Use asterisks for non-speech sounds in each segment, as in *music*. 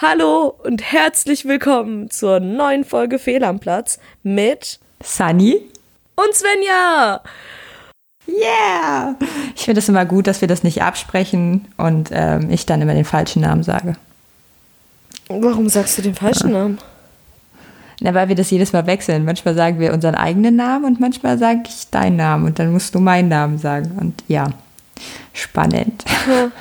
Hallo und herzlich willkommen zur neuen Folge Fehl am Platz mit Sunny und Svenja. Yeah! Ich finde es immer gut, dass wir das nicht absprechen und ähm, ich dann immer den falschen Namen sage. Warum sagst du den falschen ja. Namen? Na, weil wir das jedes Mal wechseln. Manchmal sagen wir unseren eigenen Namen und manchmal sage ich deinen Namen und dann musst du meinen Namen sagen. Und ja, spannend. Ja.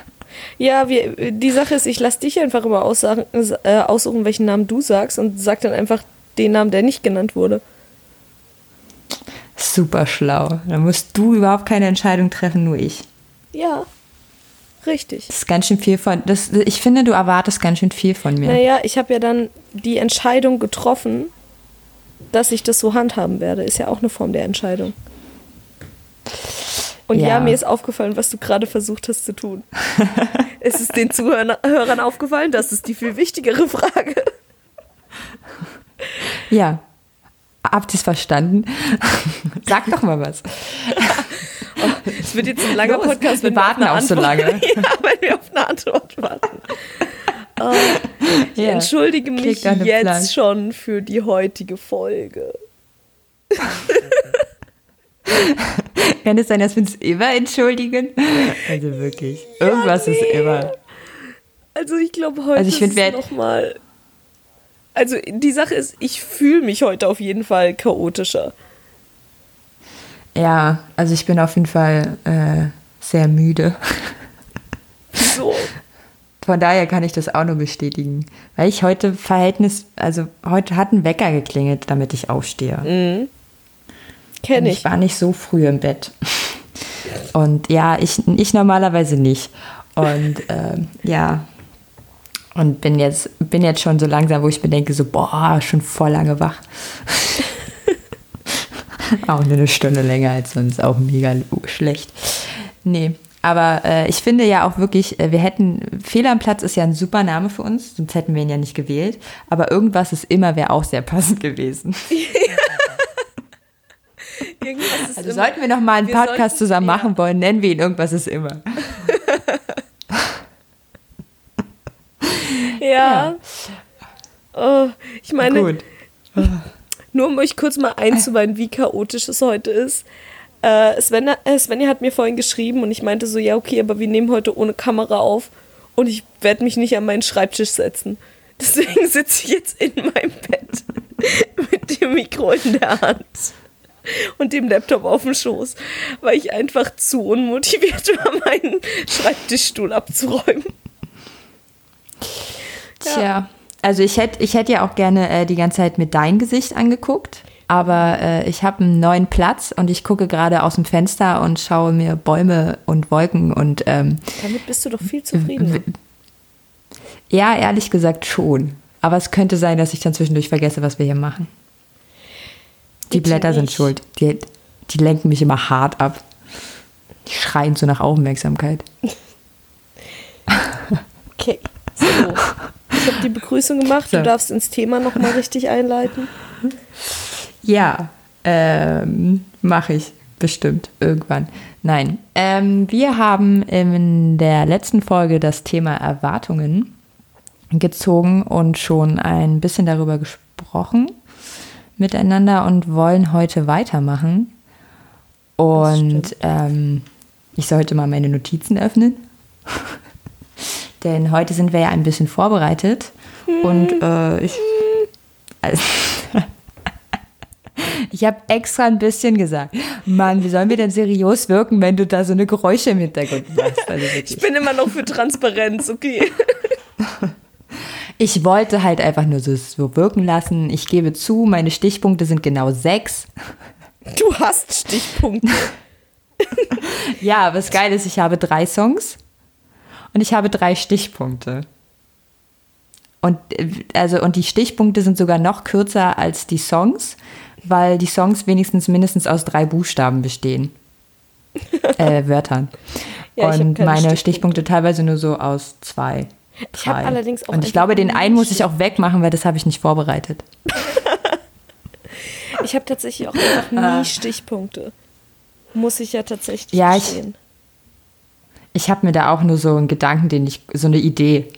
Ja, wir, die Sache ist, ich lasse dich einfach immer aussagen, äh, aussuchen, welchen Namen du sagst und sag dann einfach den Namen, der nicht genannt wurde. Super schlau. Da musst du überhaupt keine Entscheidung treffen, nur ich. Ja, richtig. Das ist ganz schön viel von. Das, ich finde, du erwartest ganz schön viel von mir. Naja, ich habe ja dann die Entscheidung getroffen, dass ich das so handhaben werde. Ist ja auch eine Form der Entscheidung. Und ja. ja, mir ist aufgefallen, was du gerade versucht hast zu tun. *laughs* es ist den Zuhörern aufgefallen, das ist die viel wichtigere Frage. Ja. Habt ihr es verstanden? Sag doch mal was. *laughs* Es wird jetzt ein langer Los, Podcast. Wir warten auch Antwort, so lange. *laughs* ja, wenn wir auf eine Antwort warten. Oh, ich ja, entschuldige mich jetzt Plan. schon für die heutige Folge. *laughs* Kann es sein, dass wir uns immer entschuldigen? Also wirklich. Irgendwas ja, nee. ist immer. Also ich glaube heute also ich find, ist nochmal. Also die Sache ist, ich fühle mich heute auf jeden Fall chaotischer. Ja, also ich bin auf jeden Fall äh, sehr müde. So. *laughs* Von daher kann ich das auch nur bestätigen. Weil ich heute Verhältnis, also heute hat ein Wecker geklingelt, damit ich aufstehe. Mhm. Kenne ich. Ich war nicht so früh im Bett. Und ja, ich, ich normalerweise nicht. Und ähm, ja, und bin jetzt, bin jetzt schon so langsam, wo ich mir denke, so, boah, schon voll lange wach. *laughs* auch nur eine Stunde länger als sonst, auch mega schlecht. Nee, aber äh, ich finde ja auch wirklich, äh, wir hätten, Fehler am Platz ist ja ein super Name für uns, sonst hätten wir ihn ja nicht gewählt. Aber irgendwas ist immer, wäre auch sehr passend gewesen. *laughs* also sollten wir noch mal einen Podcast sollten, zusammen ja. machen wollen, nennen wir ihn irgendwas ist immer. *laughs* ja. ja. Oh, ich meine, Gut. nur um euch kurz mal einzuweihen, wie chaotisch es heute ist. Äh, Svenja, äh, Svenja hat mir vorhin geschrieben und ich meinte so, ja, okay, aber wir nehmen heute ohne Kamera auf und ich werde mich nicht an meinen Schreibtisch setzen. Deswegen sitze ich jetzt in meinem Bett *laughs* mit dem Mikro in der Hand und dem Laptop auf dem Schoß, weil ich einfach zu unmotiviert *laughs* war, meinen Schreibtischstuhl abzuräumen. Tja, ja. also ich hätte ich hätt ja auch gerne äh, die ganze Zeit mit dein Gesicht angeguckt, aber äh, ich habe einen neuen Platz und ich gucke gerade aus dem Fenster und schaue mir Bäume und Wolken und ähm, damit bist du doch viel zufrieden. Ja, ehrlich gesagt schon. Aber es könnte sein, dass ich dann zwischendurch vergesse, was wir hier machen. Die Blätter sind schuld. Die, die lenken mich immer hart ab. Die schreien so nach Aufmerksamkeit. *laughs* Okay, so. Ich habe die Begrüßung gemacht. So. Du darfst ins Thema nochmal richtig einleiten. Ja, ähm, mache ich bestimmt irgendwann. Nein, ähm, wir haben in der letzten Folge das Thema Erwartungen gezogen und schon ein bisschen darüber gesprochen miteinander und wollen heute weitermachen. Und ähm, ich sollte mal meine Notizen öffnen. *laughs* Denn heute sind wir ja ein bisschen vorbereitet. Und äh, ich. Also, *laughs* ich habe extra ein bisschen gesagt. Mann, wie sollen wir denn seriös wirken, wenn du da so eine Geräusche im Hintergrund machst? Also ich bin immer noch für Transparenz, okay. *laughs* Ich wollte halt einfach nur so, so wirken lassen. Ich gebe zu, meine Stichpunkte sind genau sechs. Du hast Stichpunkte. *laughs* ja, was geil ist, ich habe drei Songs und ich habe drei Stichpunkte. Und, also, und die Stichpunkte sind sogar noch kürzer als die Songs, weil die Songs wenigstens mindestens aus drei Buchstaben bestehen. *laughs* äh, Wörtern. Ja, und meine Stichpunkte. Stichpunkte teilweise nur so aus zwei. Ich habe allerdings auch. Und ich glaube, den einen muss ich auch wegmachen, weil das habe ich nicht vorbereitet. *laughs* ich habe tatsächlich auch einfach nie ah. Stichpunkte. Muss ich ja tatsächlich ja, verstehen. Ich, ich habe mir da auch nur so einen Gedanken, den ich, so eine Idee.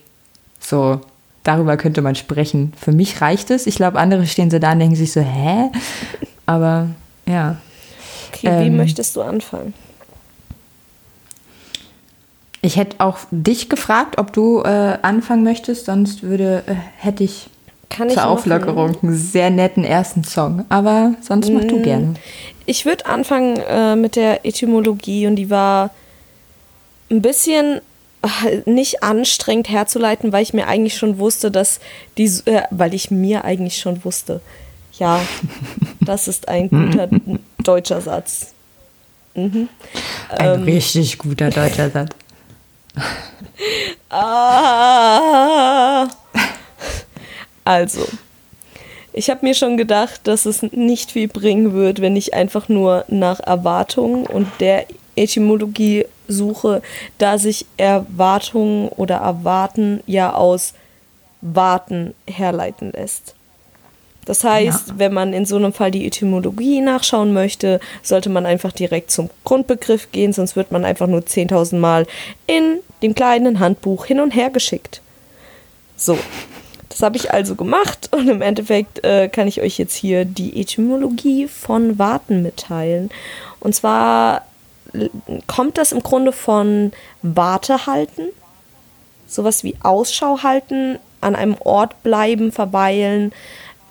So, darüber könnte man sprechen. Für mich reicht es. Ich glaube, andere stehen so da und denken sich so, hä? Aber ja. Okay, ähm, wie möchtest du anfangen? Ich hätte auch dich gefragt, ob du äh, anfangen möchtest, sonst würde, äh, hätte ich Kann zur ich Auflockerung einen sehr netten ersten Song. Aber sonst mach du mm, gerne. Ich würde anfangen äh, mit der Etymologie und die war ein bisschen äh, nicht anstrengend herzuleiten, weil ich mir eigentlich schon wusste, dass die, äh, weil ich mir eigentlich schon wusste, ja, *laughs* das ist ein guter deutscher Satz. Mhm. Ein ähm, richtig guter deutscher Satz. *laughs* ah. Also, ich habe mir schon gedacht, dass es nicht viel bringen wird, wenn ich einfach nur nach Erwartungen und der Etymologie suche, da sich Erwartungen oder Erwarten ja aus Warten herleiten lässt. Das heißt, ja. wenn man in so einem Fall die Etymologie nachschauen möchte, sollte man einfach direkt zum Grundbegriff gehen, sonst wird man einfach nur 10.000 Mal in dem kleinen Handbuch hin und her geschickt. So, das habe ich also gemacht und im Endeffekt äh, kann ich euch jetzt hier die Etymologie von Warten mitteilen. Und zwar kommt das im Grunde von Warte halten, sowas wie Ausschau halten, an einem Ort bleiben, verweilen,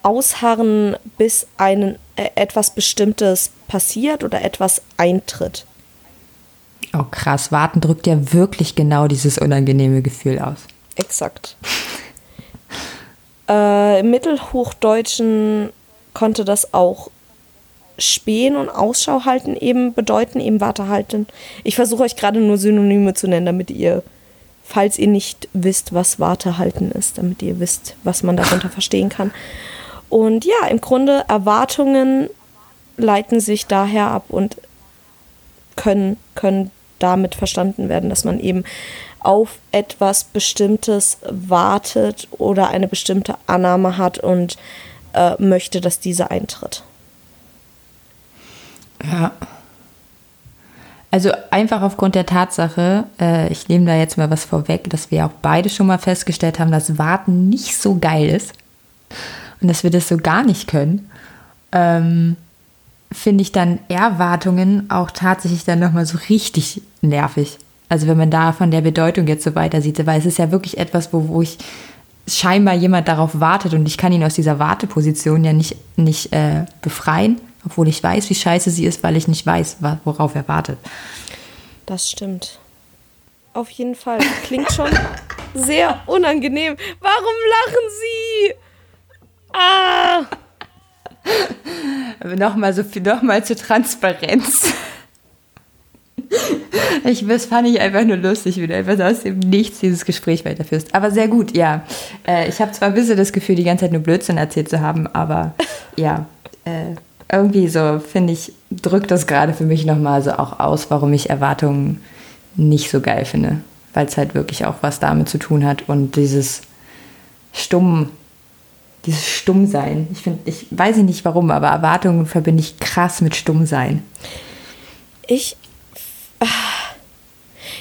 ausharren, bis einen, äh, etwas Bestimmtes passiert oder etwas eintritt. Oh krass, warten drückt ja wirklich genau dieses unangenehme Gefühl aus. Exakt. *laughs* äh, Im Mittelhochdeutschen konnte das auch spähen und Ausschau halten eben bedeuten, eben Warte halten. Ich versuche euch gerade nur Synonyme zu nennen, damit ihr, falls ihr nicht wisst, was Warte halten ist, damit ihr wisst, was man darunter verstehen kann. Und ja, im Grunde Erwartungen leiten sich daher ab und können, können damit verstanden werden, dass man eben auf etwas Bestimmtes wartet oder eine bestimmte Annahme hat und äh, möchte, dass diese eintritt. Ja. Also einfach aufgrund der Tatsache, äh, ich nehme da jetzt mal was vorweg, dass wir auch beide schon mal festgestellt haben, dass Warten nicht so geil ist und dass wir das so gar nicht können, ähm, finde ich dann Erwartungen auch tatsächlich dann nochmal so richtig nervig. Also wenn man da von der Bedeutung jetzt so weiter sieht, weil es ist ja wirklich etwas, wo, wo ich scheinbar jemand darauf wartet und ich kann ihn aus dieser Warteposition ja nicht, nicht äh, befreien, obwohl ich weiß, wie scheiße sie ist, weil ich nicht weiß, worauf er wartet. Das stimmt. Auf jeden Fall. Klingt schon sehr unangenehm. Warum lachen Sie? Ah! *laughs* nochmal so viel, nochmal zur Transparenz. *laughs* Ich, das fand ich einfach nur lustig, wie du einfach aus dem Nichts dieses Gespräch weiterführst. Aber sehr gut, ja. Äh, ich habe zwar ein bisschen das Gefühl, die ganze Zeit nur Blödsinn erzählt zu haben, aber ja, äh, irgendwie so, finde ich, drückt das gerade für mich nochmal so auch aus, warum ich Erwartungen nicht so geil finde. Weil es halt wirklich auch was damit zu tun hat und dieses stumm dieses Stummsein. Ich finde, ich weiß nicht warum, aber Erwartungen verbinde ich krass mit Stummsein. Ich.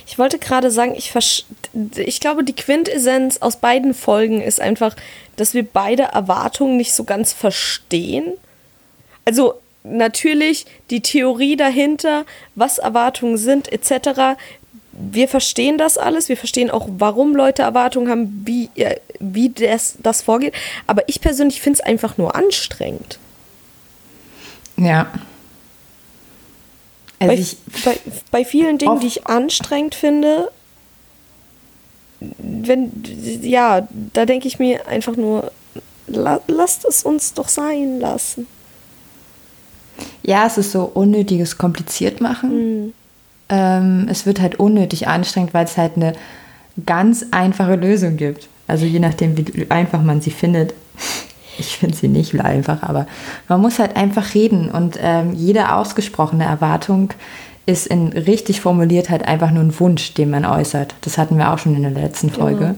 Ich wollte gerade sagen, ich, ich glaube, die Quintessenz aus beiden Folgen ist einfach, dass wir beide Erwartungen nicht so ganz verstehen. Also natürlich die Theorie dahinter, was Erwartungen sind, etc wir verstehen das alles, wir verstehen auch, warum Leute Erwartungen haben, wie, wie das, das vorgeht. Aber ich persönlich finde es einfach nur anstrengend. Ja. Also bei, ich, bei, bei vielen Dingen, die ich anstrengend finde, wenn, ja, da denke ich mir einfach nur, la, lasst es uns doch sein lassen. Ja, es ist so unnötiges kompliziert machen. Mhm ähm, es wird halt unnötig anstrengend, weil es halt eine ganz einfache Lösung gibt. Also je nachdem, wie einfach man sie findet. *laughs* Ich finde sie nicht einfach, aber man muss halt einfach reden und ähm, jede ausgesprochene Erwartung ist in richtig formuliert halt einfach nur ein Wunsch, den man äußert. Das hatten wir auch schon in der letzten. Folge.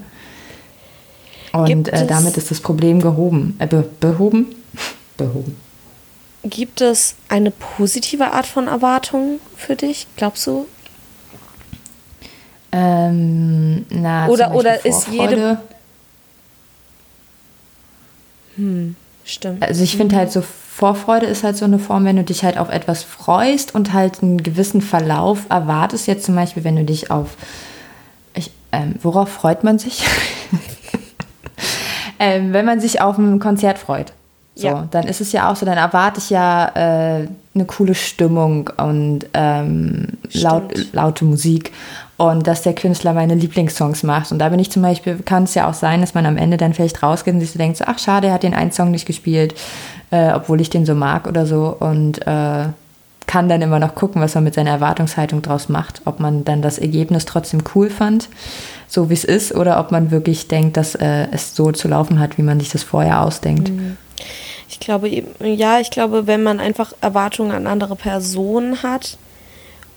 Genau. Und äh, damit ist das Problem gehoben. Äh, be behoben? *laughs* behoben. Gibt es eine positive Art von Erwartung für dich? Glaubst du? Ähm, na, oder oder ist jede. Hm, stimmt. Also ich finde halt so Vorfreude ist halt so eine Form, wenn du dich halt auf etwas freust und halt einen gewissen Verlauf erwartest. Jetzt zum Beispiel, wenn du dich auf, ich, ähm, worauf freut man sich? *laughs* ähm, wenn man sich auf ein Konzert freut. So, ja. dann ist es ja auch so, dann erwarte ich ja äh, eine coole Stimmung und ähm, laut, laute Musik und dass der Künstler meine Lieblingssongs macht. Und da bin ich zum Beispiel, kann es ja auch sein, dass man am Ende dann vielleicht rausgeht und sich so denkt, so, ach schade, er hat den einen Song nicht gespielt, äh, obwohl ich den so mag oder so. Und äh, kann dann immer noch gucken, was man mit seiner Erwartungshaltung draus macht. Ob man dann das Ergebnis trotzdem cool fand, so wie es ist, oder ob man wirklich denkt, dass äh, es so zu laufen hat, wie man sich das vorher ausdenkt. Mhm. Ich glaube, ja, ich glaube, wenn man einfach Erwartungen an andere Personen hat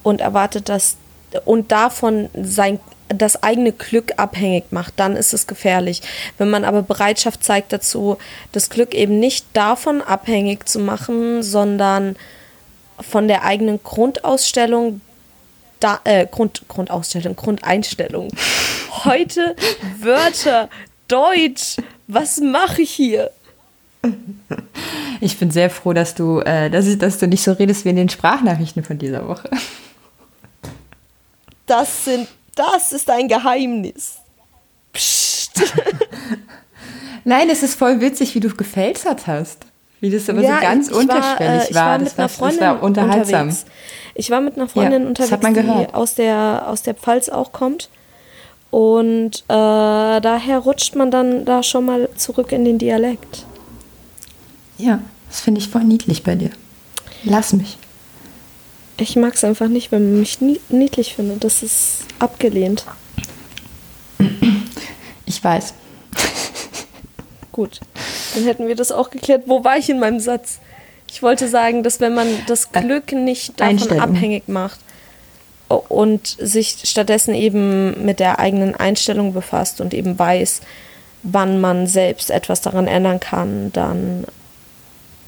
und erwartet, dass und davon sein das eigene Glück abhängig macht, dann ist es gefährlich. Wenn man aber Bereitschaft zeigt dazu, das Glück eben nicht davon abhängig zu machen, sondern von der eigenen Grundausstellung, da, äh, Grund, Grundausstellung, Grundeinstellung. *laughs* Heute Wörter, Deutsch, was mache ich hier? *laughs* Ich bin sehr froh, dass du, äh, dass, ich, dass du nicht so redest wie in den Sprachnachrichten von dieser Woche. Das sind, das ist ein Geheimnis. Psst. *laughs* Nein, es ist voll witzig, wie du gefälsert hast. Wie das aber ja, so ganz ich, unterschwellig ich war, war. Äh, ich war. das, war, das war unterhaltsam. Unterwegs. Ich war mit einer Freundin ja, unterwegs, die aus der, aus der Pfalz auch kommt. Und äh, daher rutscht man dann da schon mal zurück in den Dialekt. Ja, das finde ich voll niedlich bei dir. Lass mich. Ich mag es einfach nicht, wenn man mich niedlich findet. Das ist abgelehnt. Ich weiß. Gut, dann hätten wir das auch geklärt. Wo war ich in meinem Satz? Ich wollte sagen, dass wenn man das äh, Glück nicht davon abhängig macht und sich stattdessen eben mit der eigenen Einstellung befasst und eben weiß, wann man selbst etwas daran ändern kann, dann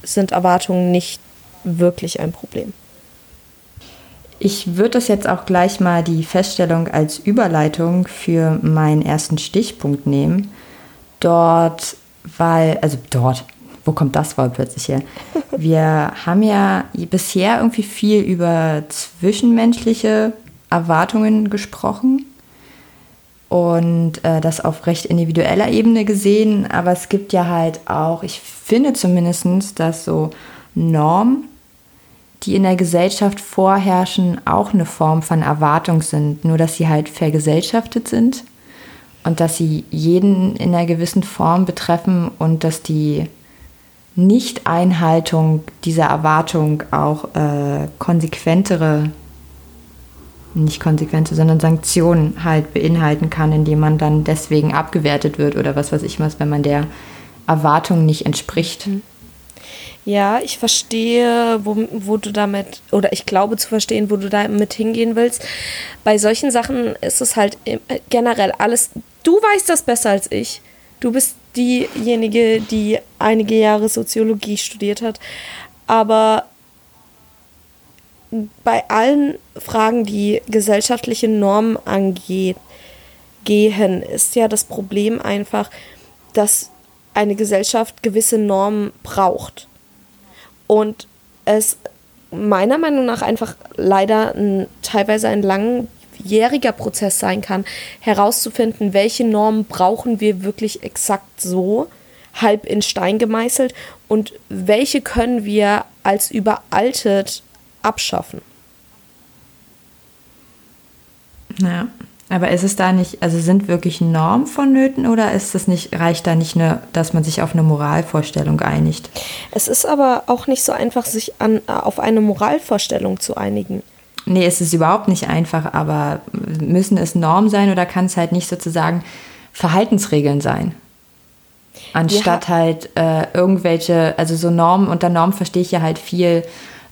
sind Erwartungen nicht wirklich ein Problem. Ich würde das jetzt auch gleich mal die Feststellung als Überleitung für meinen ersten Stichpunkt nehmen. Dort, weil, also dort, wo kommt das Wort plötzlich her? *laughs* Wir haben ja bisher irgendwie viel über zwischenmenschliche Erwartungen gesprochen und äh, das auf recht individueller Ebene gesehen, aber es gibt ja halt auch, ich finde zumindest, dass so Normen, die in der Gesellschaft vorherrschen, auch eine Form von Erwartung sind, nur dass sie halt vergesellschaftet sind und dass sie jeden in einer gewissen Form betreffen und dass die Nicht-Einhaltung dieser Erwartung auch äh, konsequentere nicht Konsequenzen, sondern Sanktionen halt beinhalten kann, indem man dann deswegen abgewertet wird oder was weiß ich was, wenn man der Erwartung nicht entspricht. Mhm. Ja, ich verstehe, wo, wo du damit, oder ich glaube zu verstehen, wo du damit hingehen willst. Bei solchen Sachen ist es halt generell alles, du weißt das besser als ich. Du bist diejenige, die einige Jahre Soziologie studiert hat. Aber bei allen Fragen, die gesellschaftliche Normen angeht, gehen, ist ja das Problem einfach, dass eine Gesellschaft gewisse Normen braucht. Und es meiner Meinung nach einfach leider ein, teilweise ein langjähriger Prozess sein kann, herauszufinden, welche Normen brauchen wir wirklich exakt so, halb in Stein gemeißelt und welche können wir als überaltet abschaffen. Ja, aber ist es da nicht, also sind wirklich Normen vonnöten oder ist es nicht, reicht da nicht, eine, dass man sich auf eine Moralvorstellung einigt? Es ist aber auch nicht so einfach, sich an, auf eine Moralvorstellung zu einigen. Nee, es ist überhaupt nicht einfach, aber müssen es Normen sein oder kann es halt nicht sozusagen Verhaltensregeln sein? Anstatt ja. halt äh, irgendwelche, also so Normen, unter Normen verstehe ich ja halt viel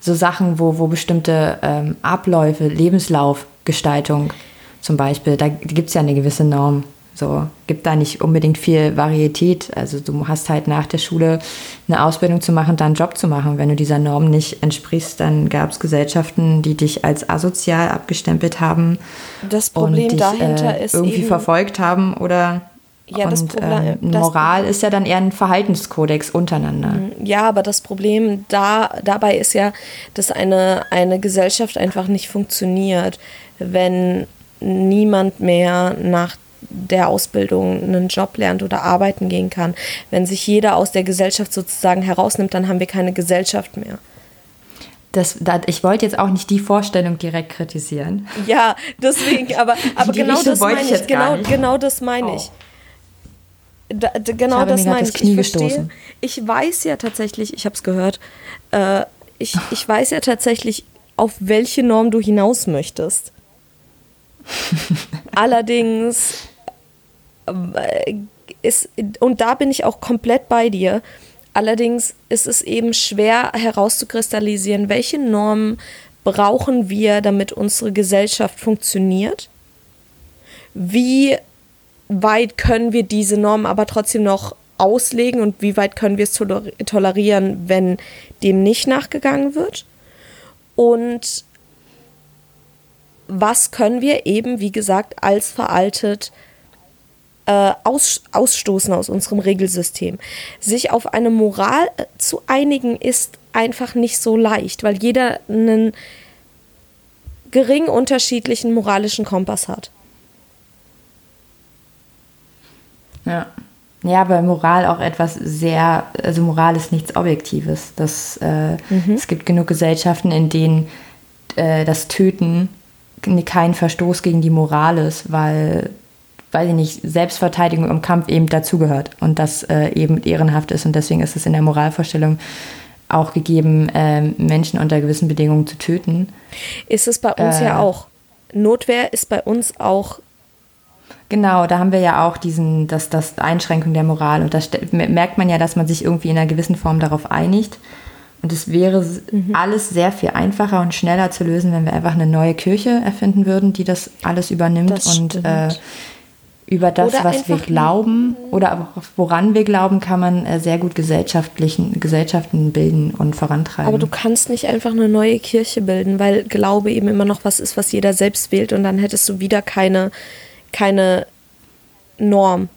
so Sachen, wo, wo bestimmte ähm, Abläufe, Lebenslaufgestaltung zum Beispiel, da gibt es ja eine gewisse Norm. So, gibt da nicht unbedingt viel Varietät. Also du hast halt nach der Schule eine Ausbildung zu machen, dann einen Job zu machen. Wenn du dieser Norm nicht entsprichst, dann gab es Gesellschaften, die dich als asozial abgestempelt haben. Das Problem und dich, dahinter äh, ist irgendwie verfolgt haben oder Ja, das und Problem, ähm, Moral ist ja dann eher ein Verhaltenskodex untereinander. Mhm. Ja, aber das Problem da, dabei ist ja, dass eine, eine Gesellschaft einfach nicht funktioniert, wenn niemand mehr nach der Ausbildung einen Job lernt oder arbeiten gehen kann. Wenn sich jeder aus der Gesellschaft sozusagen herausnimmt, dann haben wir keine Gesellschaft mehr. Das, das, ich wollte jetzt auch nicht die Vorstellung direkt kritisieren. Ja, deswegen, aber, *laughs* aber genau das meine ich. Genau, genau das meine ich. Da, da, genau das meine ich. Ich verstehe. Ich weiß ja tatsächlich, ich habe es gehört, äh, ich, ich weiß ja tatsächlich, auf welche Norm du hinaus möchtest. *laughs* Allerdings äh, ist, und da bin ich auch komplett bei dir. Allerdings ist es eben schwer herauszukristallisieren, welche Normen brauchen wir, damit unsere Gesellschaft funktioniert. Wie weit können wir diese Normen aber trotzdem noch auslegen und wie weit können wir es tolerieren, wenn dem nicht nachgegangen wird? Und was können wir eben, wie gesagt, als veraltet äh, aus, ausstoßen aus unserem Regelsystem. Sich auf eine Moral äh, zu einigen ist einfach nicht so leicht, weil jeder einen gering unterschiedlichen moralischen Kompass hat. Ja. Ja, weil Moral auch etwas sehr, also Moral ist nichts Objektives. Das, äh, mhm. Es gibt genug Gesellschaften, in denen äh, das Töten kein Verstoß gegen die Moral ist, weil, weiß ich nicht, Selbstverteidigung im Kampf eben dazugehört und das äh, eben ehrenhaft ist. Und deswegen ist es in der Moralvorstellung auch gegeben, äh, Menschen unter gewissen Bedingungen zu töten. Ist es bei uns äh, ja auch. Notwehr ist bei uns auch Genau, da haben wir ja auch diesen, das, das Einschränkung der Moral. Und da merkt man ja, dass man sich irgendwie in einer gewissen Form darauf einigt. Und es wäre mhm. alles sehr viel einfacher und schneller zu lösen, wenn wir einfach eine neue Kirche erfinden würden, die das alles übernimmt das und äh, über das, oder was wir glauben oder woran wir glauben, kann man äh, sehr gut gesellschaftlichen, Gesellschaften bilden und vorantreiben. Aber du kannst nicht einfach eine neue Kirche bilden, weil Glaube eben immer noch was ist, was jeder selbst wählt und dann hättest du wieder keine keine Norm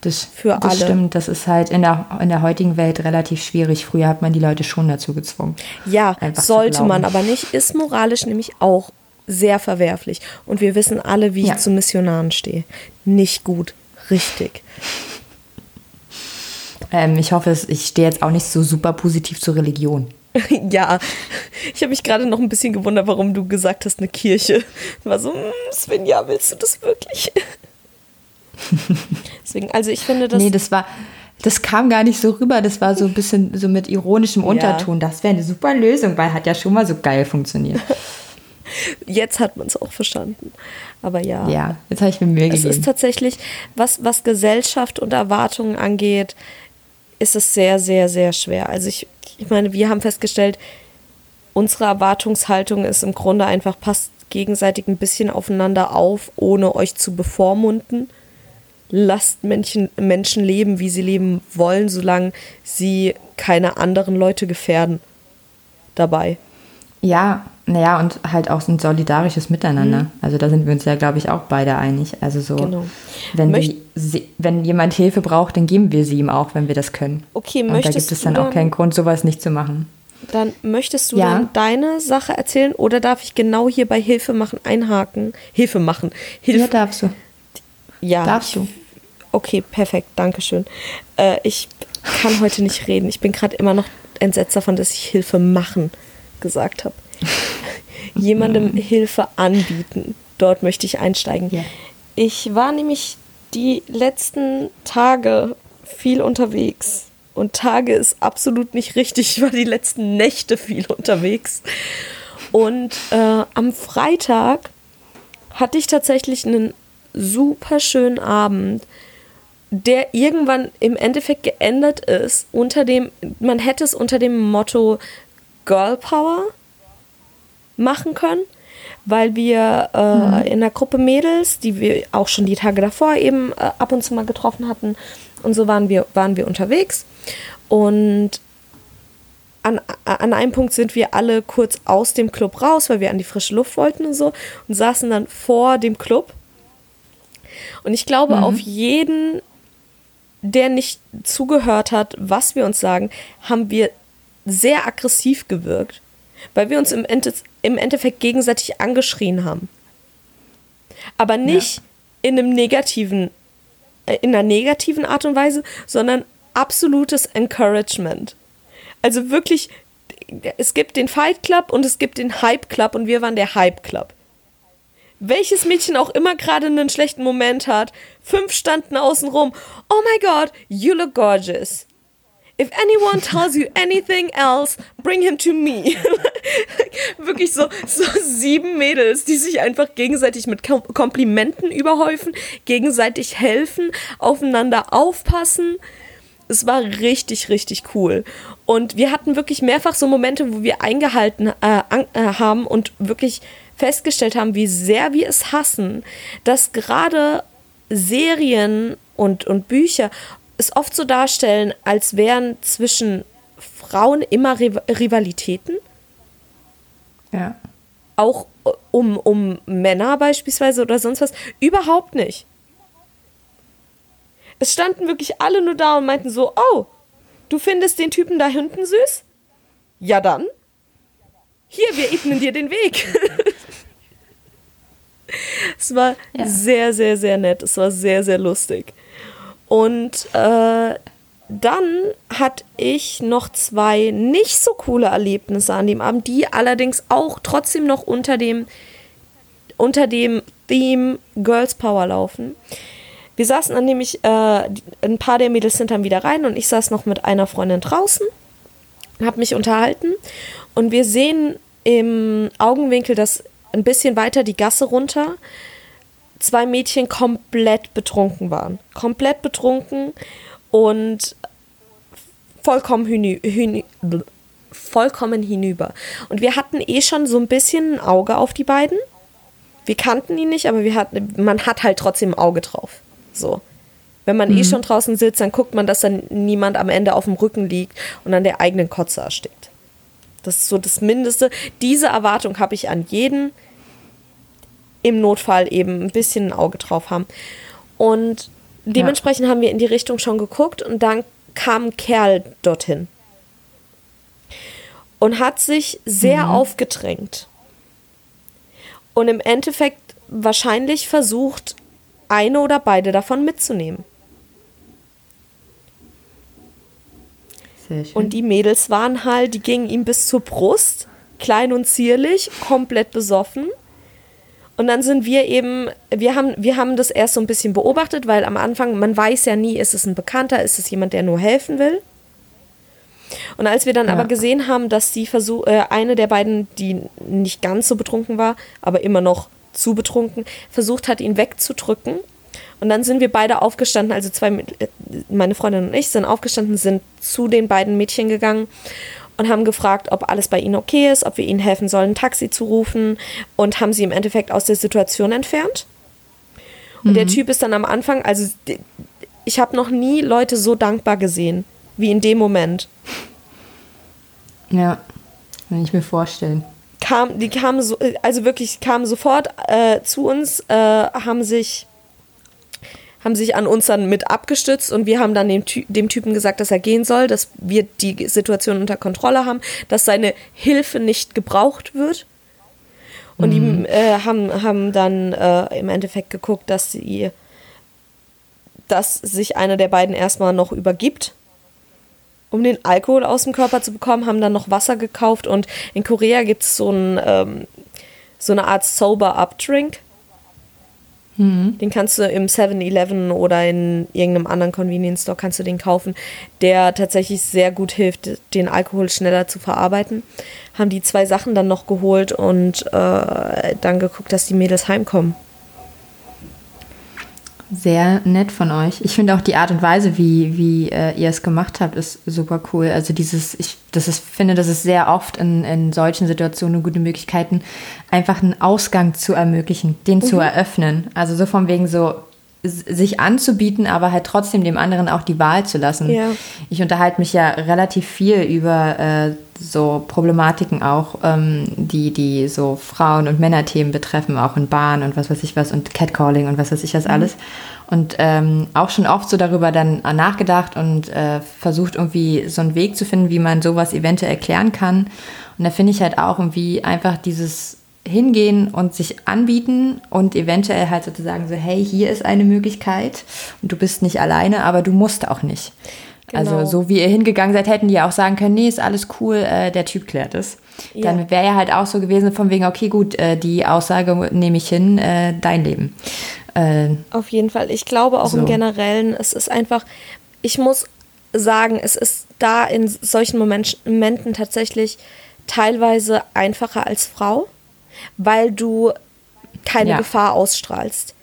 das, für das alle. stimmt, das ist halt in der, in der heutigen Welt relativ schwierig. Früher hat man die Leute schon dazu gezwungen. Ja, sollte man aber nicht. Ist moralisch nämlich auch sehr verwerflich. Und wir wissen alle, wie ja. ich zu Missionaren stehe. Nicht gut, richtig. Ähm, ich hoffe, ich stehe jetzt auch nicht so super positiv zur Religion. *laughs* ja, ich habe mich gerade noch ein bisschen gewundert, warum du gesagt hast, eine Kirche. War so, hm, Svenja, willst du das wirklich? *laughs* Deswegen, also ich finde das. Nee, das war. Das kam gar nicht so rüber, das war so ein bisschen so mit ironischem Unterton. Ja. Das wäre eine super Lösung, weil hat ja schon mal so geil funktioniert. *laughs* Jetzt hat man es auch verstanden. Aber ja. Ja, jetzt habe ich mir Mühe gegeben. Es ist tatsächlich, was, was Gesellschaft und Erwartungen angeht, ist es sehr, sehr, sehr schwer. Also ich, ich meine, wir haben festgestellt, unsere Erwartungshaltung ist im Grunde einfach, passt gegenseitig ein bisschen aufeinander auf, ohne euch zu bevormunden. Lasst Menschen, Menschen leben, wie sie leben wollen, solange sie keine anderen Leute gefährden dabei. Ja, naja, und halt auch so ein solidarisches Miteinander. Mhm. Also da sind wir uns ja, glaube ich, auch beide einig. Also so, genau. wenn, wir, wenn jemand Hilfe braucht, dann geben wir sie ihm auch, wenn wir das können. Okay, und möchtest da gibt es dann, dann auch keinen Grund, sowas nicht zu machen. Dann möchtest du ja. dann deine Sache erzählen oder darf ich genau hier bei Hilfe machen einhaken? Hilfe machen. Hilfe. Ja, darfst du. Ja. Darfst du. Okay, perfekt, danke schön. Äh, ich kann heute nicht reden. Ich bin gerade immer noch entsetzt davon, dass ich Hilfe machen gesagt habe. Jemandem Hilfe anbieten. Dort möchte ich einsteigen. Ja. Ich war nämlich die letzten Tage viel unterwegs. Und Tage ist absolut nicht richtig. Ich war die letzten Nächte viel unterwegs. Und äh, am Freitag hatte ich tatsächlich einen super schönen Abend, der irgendwann im Endeffekt geändert ist unter dem, man hätte es unter dem Motto Girl Power machen können, weil wir äh, mhm. in der Gruppe Mädels, die wir auch schon die Tage davor eben äh, ab und zu mal getroffen hatten, und so waren wir, waren wir unterwegs. Und an, an einem Punkt sind wir alle kurz aus dem Club raus, weil wir an die frische Luft wollten und so, und saßen dann vor dem Club. Und ich glaube, mhm. auf jeden der nicht zugehört hat, was wir uns sagen, haben wir sehr aggressiv gewirkt, weil wir uns im, Ende, im Endeffekt gegenseitig angeschrien haben. Aber nicht ja. in einem negativen, äh, in einer negativen Art und Weise, sondern absolutes Encouragement. Also wirklich, es gibt den Fight Club und es gibt den Hype Club und wir waren der Hype Club welches Mädchen auch immer gerade einen schlechten Moment hat, fünf standen außen rum. Oh my God, you look gorgeous. If anyone tells you anything else, bring him to me. *laughs* Wirklich so, so sieben Mädels, die sich einfach gegenseitig mit Komplimenten überhäufen, gegenseitig helfen, aufeinander aufpassen. Es war richtig, richtig cool. Und wir hatten wirklich mehrfach so Momente, wo wir eingehalten äh, äh, haben und wirklich festgestellt haben, wie sehr wir es hassen, dass gerade Serien und, und Bücher es oft so darstellen, als wären zwischen Frauen immer Rivalitäten. Ja. Auch um, um Männer beispielsweise oder sonst was. Überhaupt nicht. Es standen wirklich alle nur da und meinten so, oh, du findest den Typen da hinten süß? Ja dann. Hier, wir ebnen dir den Weg. *laughs* es war ja. sehr, sehr, sehr nett. Es war sehr, sehr lustig. Und äh, dann hatte ich noch zwei nicht so coole Erlebnisse an dem Abend, die allerdings auch trotzdem noch unter dem, unter dem Theme Girls Power laufen. Wir saßen dann nämlich, äh, ein paar der Mädels sind dann wieder rein und ich saß noch mit einer Freundin draußen, habe mich unterhalten und wir sehen im Augenwinkel, dass ein bisschen weiter die Gasse runter zwei Mädchen komplett betrunken waren. Komplett betrunken und vollkommen, hinü hinü vollkommen hinüber. Und wir hatten eh schon so ein bisschen ein Auge auf die beiden. Wir kannten ihn nicht, aber wir hatten, man hat halt trotzdem ein Auge drauf. So. Wenn man eh mhm. eh schon draußen sitzt, dann guckt man, dass dann niemand am Ende auf dem Rücken liegt und an der eigenen Kotze erstickt. Das ist so das Mindeste. Diese Erwartung habe ich an jeden im Notfall eben ein bisschen ein Auge drauf haben. Und dementsprechend ja. haben wir in die Richtung schon geguckt und dann kam ein Kerl dorthin und hat sich sehr mhm. aufgedrängt. Und im Endeffekt wahrscheinlich versucht, eine oder beide davon mitzunehmen. Und die Mädels waren halt, die gingen ihm bis zur Brust, klein und zierlich, komplett besoffen. Und dann sind wir eben, wir haben, wir haben das erst so ein bisschen beobachtet, weil am Anfang, man weiß ja nie, ist es ein Bekannter, ist es jemand, der nur helfen will. Und als wir dann ja. aber gesehen haben, dass die Versuch, äh, eine der beiden, die nicht ganz so betrunken war, aber immer noch zu betrunken, versucht hat, ihn wegzudrücken. Und dann sind wir beide aufgestanden, also zwei, meine Freundin und ich sind aufgestanden, sind zu den beiden Mädchen gegangen und haben gefragt, ob alles bei ihnen okay ist, ob wir ihnen helfen sollen, ein Taxi zu rufen und haben sie im Endeffekt aus der Situation entfernt. Und mhm. der Typ ist dann am Anfang, also ich habe noch nie Leute so dankbar gesehen wie in dem Moment. Ja, kann ich mir vorstellen kam, die kamen so, also wirklich kamen sofort äh, zu uns, äh, haben sich haben sich an uns dann mit abgestützt und wir haben dann dem, Ty dem Typen gesagt, dass er gehen soll, dass wir die Situation unter Kontrolle haben, dass seine Hilfe nicht gebraucht wird. Und mhm. die äh, haben, haben dann äh, im Endeffekt geguckt, dass sie, dass sich einer der beiden erstmal noch übergibt um den Alkohol aus dem Körper zu bekommen, haben dann noch Wasser gekauft und in Korea gibt es so, ein, ähm, so eine Art Sober-Up-Drink. Mhm. Den kannst du im 7-Eleven oder in irgendeinem anderen Convenience Store kannst du den kaufen, der tatsächlich sehr gut hilft, den Alkohol schneller zu verarbeiten. Haben die zwei Sachen dann noch geholt und äh, dann geguckt, dass die Mädels heimkommen. Sehr nett von euch. Ich finde auch die Art und Weise, wie, wie äh, ihr es gemacht habt, ist super cool. Also dieses, ich das ist, finde, das ist sehr oft in, in solchen Situationen gute Möglichkeiten, einfach einen Ausgang zu ermöglichen, den mhm. zu eröffnen. Also so von wegen so, sich anzubieten, aber halt trotzdem dem anderen auch die Wahl zu lassen. Ja. Ich unterhalte mich ja relativ viel über äh, so Problematiken auch, ähm, die, die so Frauen- und Männerthemen betreffen, auch in Bahn und was weiß ich was und Catcalling und was weiß ich was mhm. alles. und ähm, auch schon oft so darüber dann nachgedacht und äh, versucht irgendwie so einen Weg zu finden, wie man sowas eventuell erklären kann. Und da finde ich halt auch irgendwie einfach dieses hingehen und sich anbieten und eventuell halt sozusagen so, hey, hier ist eine Möglichkeit und du bist nicht alleine, aber du musst auch nicht. Also genau. Also so wie ihr hingegangen seid, hätten die ja auch sagen können, nee, ist alles cool, äh, der Typ klärt es. Ja. Dann wäre ja halt auch so gewesen von wegen, okay, gut, äh, die Aussage nehme ich hin, äh, dein Leben. Äh, Auf jeden Fall. Ich glaube auch so. im Generellen, es ist einfach, ich muss sagen, es ist da in solchen Momenten tatsächlich teilweise einfacher als Frau, weil du keine ja. Gefahr ausstrahlst.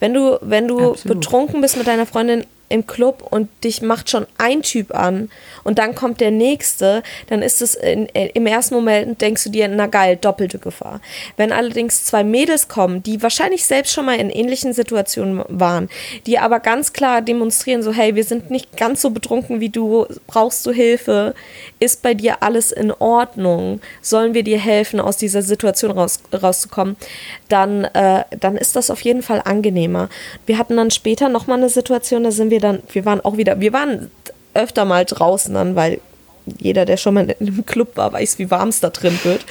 Wenn du, wenn du betrunken bist mit deiner Freundin im Club und dich macht schon ein Typ an und dann kommt der nächste, dann ist es in, in, im ersten Moment, denkst du dir, na geil, doppelte Gefahr. Wenn allerdings zwei Mädels kommen, die wahrscheinlich selbst schon mal in ähnlichen Situationen waren, die aber ganz klar demonstrieren, so hey, wir sind nicht ganz so betrunken wie du, brauchst du Hilfe, ist bei dir alles in Ordnung, sollen wir dir helfen, aus dieser Situation raus, rauszukommen, dann, äh, dann ist das auf jeden Fall angenehmer. Wir hatten dann später nochmal eine Situation, da sind wir dann, wir waren auch wieder, wir waren öfter mal draußen dann, weil jeder, der schon mal in einem Club war, weiß, wie warm es da drin wird.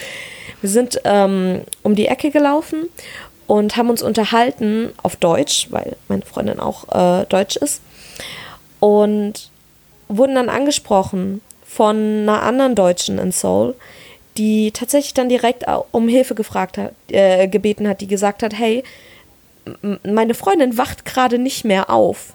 Wir sind ähm, um die Ecke gelaufen und haben uns unterhalten auf Deutsch, weil meine Freundin auch äh, Deutsch ist. Und wurden dann angesprochen von einer anderen Deutschen in Seoul, die tatsächlich dann direkt um Hilfe gefragt hat, äh, gebeten hat, die gesagt hat, hey, meine Freundin wacht gerade nicht mehr auf.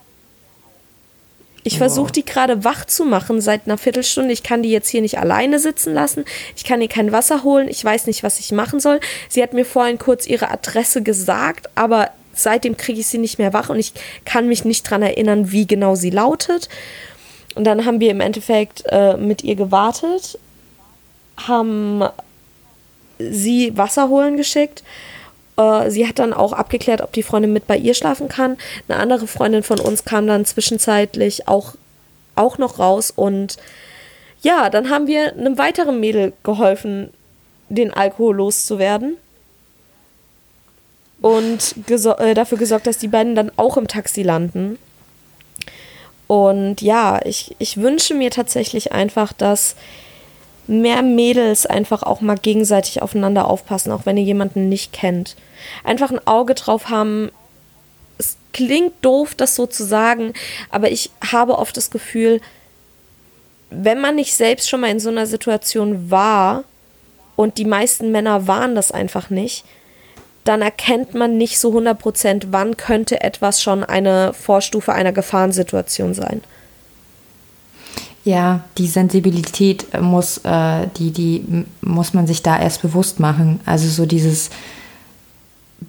Ich versuche die gerade wach zu machen seit einer Viertelstunde. Ich kann die jetzt hier nicht alleine sitzen lassen. Ich kann ihr kein Wasser holen. Ich weiß nicht, was ich machen soll. Sie hat mir vorhin kurz ihre Adresse gesagt, aber seitdem kriege ich sie nicht mehr wach und ich kann mich nicht daran erinnern, wie genau sie lautet. Und dann haben wir im Endeffekt äh, mit ihr gewartet, haben sie Wasser holen geschickt äh, sie hat dann auch abgeklärt, ob die Freundin mit bei ihr schlafen kann. Eine andere Freundin von uns kam dann zwischenzeitlich auch, auch noch raus und ja, dann haben wir einem weiteren Mädel geholfen, den Alkohol loszuwerden. Und gesor äh, dafür gesorgt, dass die beiden dann auch im Taxi landen. Und ja, ich, ich wünsche mir tatsächlich einfach, dass mehr Mädels einfach auch mal gegenseitig aufeinander aufpassen, auch wenn ihr jemanden nicht kennt. Einfach ein Auge drauf haben. Es klingt doof, das so zu sagen, aber ich habe oft das Gefühl, wenn man nicht selbst schon mal in so einer Situation war und die meisten Männer waren das einfach nicht, dann erkennt man nicht so 100%, wann könnte etwas schon eine Vorstufe einer Gefahrensituation sein. Ja, die Sensibilität muss, äh, die, die muss man sich da erst bewusst machen. Also so dieses,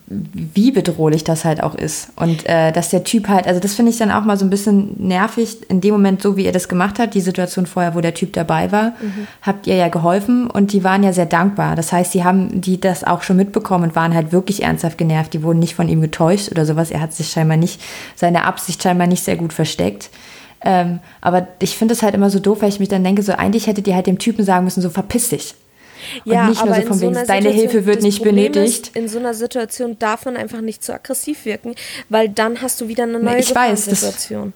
wie bedrohlich das halt auch ist. Und äh, dass der Typ halt, also das finde ich dann auch mal so ein bisschen nervig, in dem Moment, so wie er das gemacht hat, die Situation vorher, wo der Typ dabei war, mhm. habt ihr ja geholfen und die waren ja sehr dankbar. Das heißt, die haben die das auch schon mitbekommen und waren halt wirklich ernsthaft genervt. Die wurden nicht von ihm getäuscht oder sowas. Er hat sich scheinbar nicht, seine Absicht scheinbar nicht sehr gut versteckt. Ähm, aber ich finde es halt immer so doof, weil ich mich dann denke, so eigentlich hättet ihr halt dem Typen sagen müssen, so verpiss dich. Und ja, nicht nur so von wegen, so deine Hilfe wird nicht Problem benötigt. Ist, in so einer Situation darf man einfach nicht zu aggressiv wirken, weil dann hast du wieder eine neue ich weiß, Situation.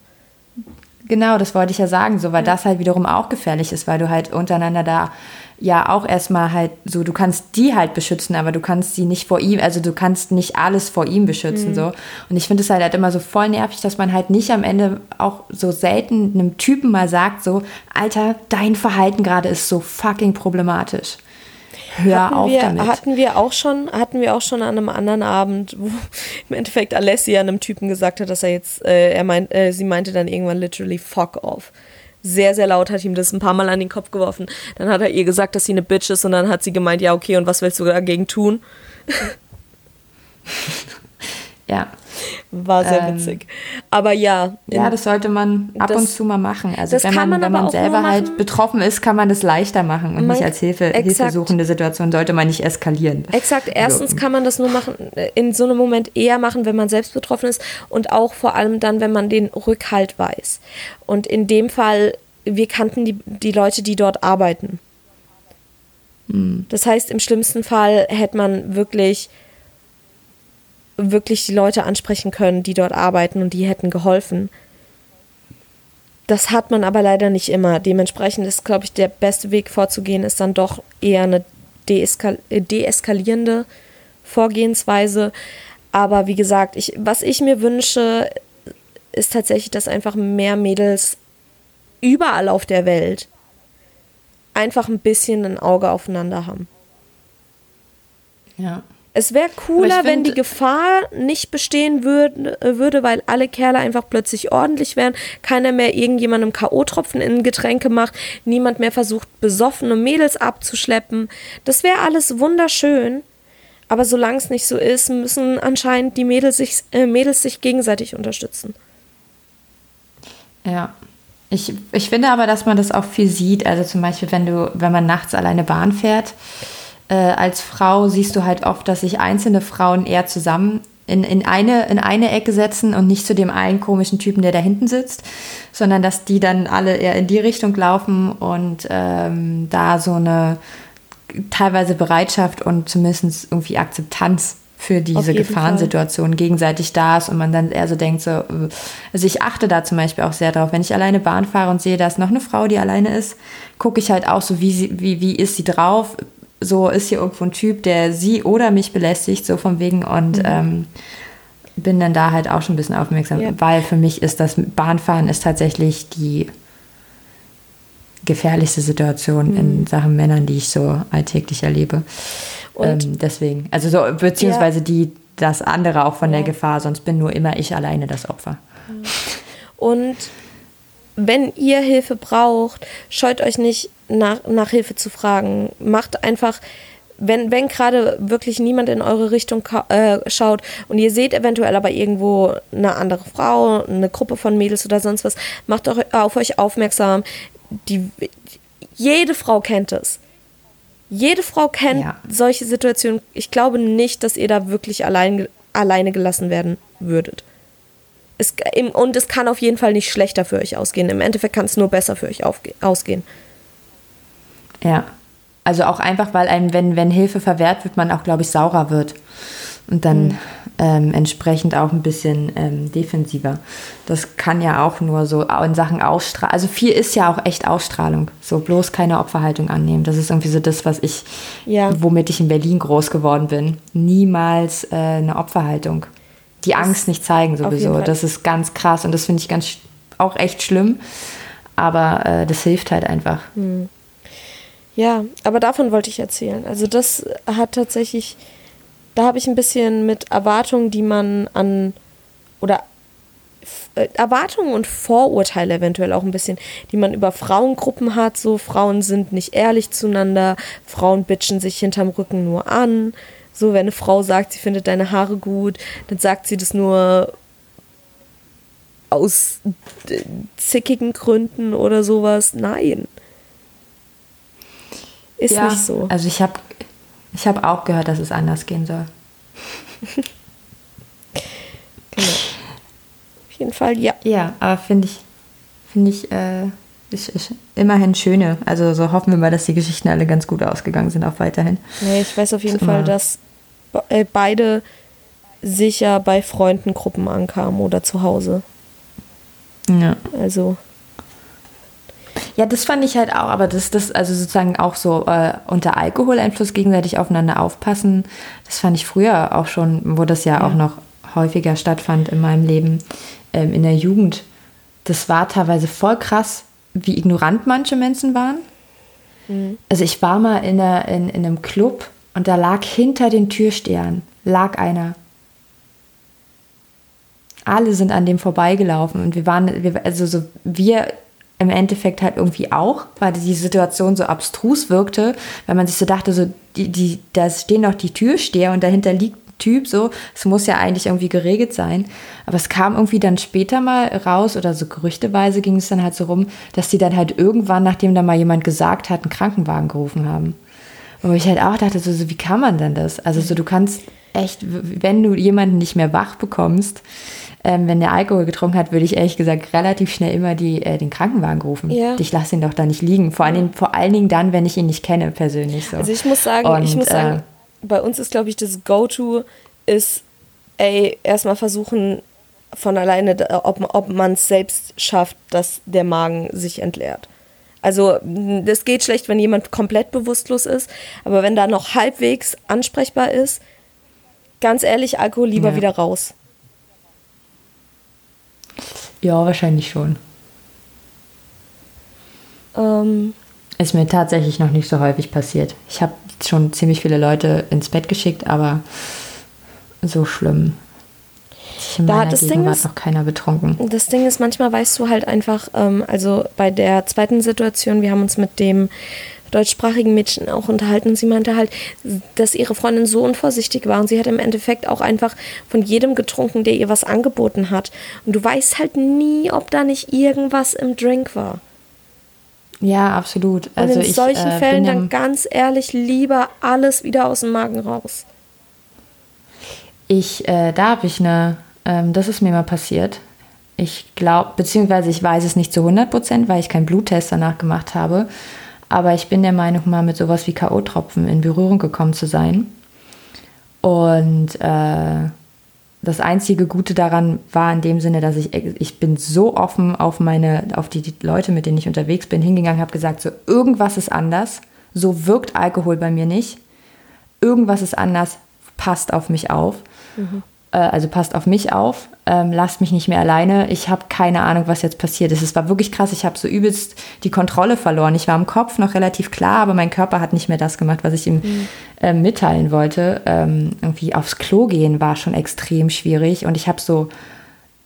Genau, das wollte ich ja sagen, so, weil ja. das halt wiederum auch gefährlich ist, weil du halt untereinander da ja auch erstmal halt so, du kannst die halt beschützen, aber du kannst sie nicht vor ihm, also du kannst nicht alles vor ihm beschützen, mhm. so. Und ich finde es halt, halt immer so voll nervig, dass man halt nicht am Ende auch so selten einem Typen mal sagt, so, Alter, dein Verhalten gerade ist so fucking problematisch. Hör hatten auf wir, damit. Hatten wir auch schon, hatten wir auch schon an einem anderen Abend, wo *laughs* im Endeffekt Alessia einem Typen gesagt hat, dass er jetzt, äh, er meint, äh, sie meinte dann irgendwann literally fuck off sehr, sehr laut, hat ihm das ein paar Mal an den Kopf geworfen. Dann hat er ihr gesagt, dass sie eine Bitch ist und dann hat sie gemeint, ja, okay, und was willst du dagegen tun? *laughs* ja. War sehr ähm, witzig. Aber ja. Ja, das sollte man ab das, und zu mal machen. Also wenn man, man wenn man selber halt betroffen ist, kann man das leichter machen und man, nicht als Hilfe, hilfesuchende Situation sollte man nicht eskalieren. Exakt. Erstens kann man das nur machen, in so einem Moment eher machen, wenn man selbst betroffen ist und auch vor allem dann, wenn man den Rückhalt weiß. Und in dem Fall, wir kannten die, die Leute, die dort arbeiten. Hm. Das heißt, im schlimmsten Fall hätte man wirklich wirklich die Leute ansprechen können, die dort arbeiten und die hätten geholfen. Das hat man aber leider nicht immer. Dementsprechend ist, glaube ich, der beste Weg vorzugehen, ist dann doch eher eine äh, deeskalierende Vorgehensweise. Aber wie gesagt, ich, was ich mir wünsche, ist tatsächlich, dass einfach mehr Mädels überall auf der Welt einfach ein bisschen ein Auge aufeinander haben. Ja. Es wäre cooler, wenn die Gefahr nicht bestehen würd, würde, weil alle Kerle einfach plötzlich ordentlich wären, keiner mehr irgendjemandem K.O.-Tropfen in Getränke macht, niemand mehr versucht, besoffene Mädels abzuschleppen. Das wäre alles wunderschön. Aber solange es nicht so ist, müssen anscheinend die Mädels sich, äh, Mädels sich gegenseitig unterstützen. Ja. Ich, ich finde aber, dass man das auch viel sieht. Also zum Beispiel, wenn du, wenn man nachts alleine Bahn fährt, äh, als Frau siehst du halt oft, dass sich einzelne Frauen eher zusammen in, in, eine, in eine Ecke setzen und nicht zu dem einen komischen Typen, der da hinten sitzt, sondern dass die dann alle eher in die Richtung laufen und ähm, da so eine teilweise Bereitschaft und zumindest irgendwie Akzeptanz für diese Gefahrensituation gegenseitig da ist und man dann eher so denkt, so, also ich achte da zum Beispiel auch sehr drauf, wenn ich alleine Bahn fahre und sehe, da ist noch eine Frau, die alleine ist, gucke ich halt auch so, wie, sie, wie, wie ist sie drauf, so ist hier irgendwo ein Typ, der sie oder mich belästigt, so von wegen und mhm. ähm, bin dann da halt auch schon ein bisschen aufmerksam, ja. weil für mich ist das Bahnfahren ist tatsächlich die gefährlichste Situation mhm. in Sachen Männern, die ich so alltäglich erlebe. Und ähm, deswegen, also so, beziehungsweise ja. die, das andere auch von ja. der Gefahr, sonst bin nur immer ich alleine das Opfer. Und wenn ihr Hilfe braucht, scheut euch nicht nach, nach Hilfe zu fragen. Macht einfach, wenn, wenn gerade wirklich niemand in eure Richtung äh, schaut und ihr seht eventuell aber irgendwo eine andere Frau, eine Gruppe von Mädels oder sonst was, macht euch, auf euch aufmerksam. Die, jede Frau kennt es. Jede Frau kennt ja. solche Situationen. Ich glaube nicht, dass ihr da wirklich allein, alleine gelassen werden würdet. Es, und es kann auf jeden Fall nicht schlechter für euch ausgehen. Im Endeffekt kann es nur besser für euch ausgehen. Ja. Also auch einfach, weil einem, wenn, wenn Hilfe verwehrt wird, man auch, glaube ich, saurer wird. Und dann mhm. ähm, entsprechend auch ein bisschen ähm, defensiver. Das kann ja auch nur so in Sachen Ausstrahlung. Also viel ist ja auch echt Ausstrahlung. So bloß keine Opferhaltung annehmen. Das ist irgendwie so das, was ich, ja. womit ich in Berlin groß geworden bin. Niemals äh, eine Opferhaltung. Die das Angst nicht zeigen sowieso. Das ist ganz krass und das finde ich ganz auch echt schlimm. Aber äh, das hilft halt einfach. Mhm. Ja, aber davon wollte ich erzählen. Also das hat tatsächlich, da habe ich ein bisschen mit Erwartungen, die man an, oder äh, Erwartungen und Vorurteile eventuell auch ein bisschen, die man über Frauengruppen hat. So, Frauen sind nicht ehrlich zueinander, Frauen bitchen sich hinterm Rücken nur an. So, wenn eine Frau sagt, sie findet deine Haare gut, dann sagt sie das nur aus äh, zickigen Gründen oder sowas. Nein. Ist ja, nicht so. Also ich habe ich hab auch gehört, dass es anders gehen soll. *laughs* genau. Auf jeden Fall, ja. Ja, aber finde ich, finde ich, äh, ist, ist immerhin schöne. Also so hoffen wir mal, dass die Geschichten alle ganz gut ausgegangen sind, auch weiterhin. Nee, ich weiß auf jeden Fall, dass äh, beide sicher bei Freundengruppen ankamen oder zu Hause. Ja. Also ja, das fand ich halt auch, aber das, das also sozusagen auch so äh, unter Alkoholeinfluss gegenseitig aufeinander aufpassen, das fand ich früher auch schon, wo das ja, ja. auch noch häufiger stattfand in meinem Leben, ähm, in der Jugend. Das war teilweise voll krass, wie ignorant manche Menschen waren. Mhm. Also ich war mal in, einer, in, in einem Club und da lag hinter den Türstehern, lag einer alle sind an dem vorbeigelaufen und wir waren, wir, also so, wir im Endeffekt halt irgendwie auch, weil die Situation so abstrus wirkte, weil man sich so dachte, so, die, die, da stehen noch die Türsteher und dahinter liegt ein Typ, so, es muss ja eigentlich irgendwie geregelt sein. Aber es kam irgendwie dann später mal raus oder so gerüchteweise ging es dann halt so rum, dass die dann halt irgendwann, nachdem da mal jemand gesagt hat, einen Krankenwagen gerufen haben. Und ich halt auch dachte, so, so wie kann man denn das? Also so, du kannst echt, wenn du jemanden nicht mehr wach bekommst, ähm, wenn der Alkohol getrunken hat, würde ich ehrlich gesagt relativ schnell immer die, äh, den Krankenwagen rufen. Ja. Ich lasse ihn doch da nicht liegen. Vor, allen vor allen Dingen dann, wenn ich ihn nicht kenne persönlich. So. Also ich muss sagen, Und, ich muss sagen, äh, bei uns ist, glaube ich, das Go-To ist ey, erstmal versuchen von alleine, ob, ob man es selbst schafft, dass der Magen sich entleert. Also das geht schlecht, wenn jemand komplett bewusstlos ist, aber wenn da noch halbwegs ansprechbar ist, ganz ehrlich, Alkohol lieber ja. wieder raus. Ja, wahrscheinlich schon. Ähm, ist mir tatsächlich noch nicht so häufig passiert. Ich habe schon ziemlich viele Leute ins Bett geschickt, aber so schlimm. In da, das Ding ist, noch keiner betrunken. Das Ding ist, manchmal weißt du halt einfach, ähm, also bei der zweiten Situation, wir haben uns mit dem deutschsprachigen Mädchen auch unterhalten und sie meinte halt, dass ihre Freundin so unvorsichtig war und sie hat im Endeffekt auch einfach von jedem getrunken, der ihr was angeboten hat. Und du weißt halt nie, ob da nicht irgendwas im Drink war. Ja, absolut. Und also in ich, solchen äh, Fällen dann ganz ehrlich lieber alles wieder aus dem Magen raus. Ich, äh, da habe ich eine, ähm, das ist mir mal passiert. Ich glaube, beziehungsweise ich weiß es nicht zu 100 Prozent, weil ich keinen Bluttest danach gemacht habe. Aber ich bin der Meinung, mal mit sowas wie K.O.-Tropfen in Berührung gekommen zu sein. Und äh, das einzige Gute daran war in dem Sinne, dass ich, ich bin so offen auf meine, auf die, die Leute, mit denen ich unterwegs bin, hingegangen, habe gesagt, so irgendwas ist anders. So wirkt Alkohol bei mir nicht. Irgendwas ist anders, passt auf mich auf. Mhm. Äh, also passt auf mich auf, ähm, lasst mich nicht mehr alleine. Ich habe keine Ahnung, was jetzt passiert ist. Es war wirklich krass. Ich habe so übelst die Kontrolle verloren. Ich war im Kopf noch relativ klar, aber mein Körper hat nicht mehr das gemacht, was ich ihm mhm. äh, mitteilen wollte. Ähm, irgendwie aufs Klo gehen war schon extrem schwierig und ich habe so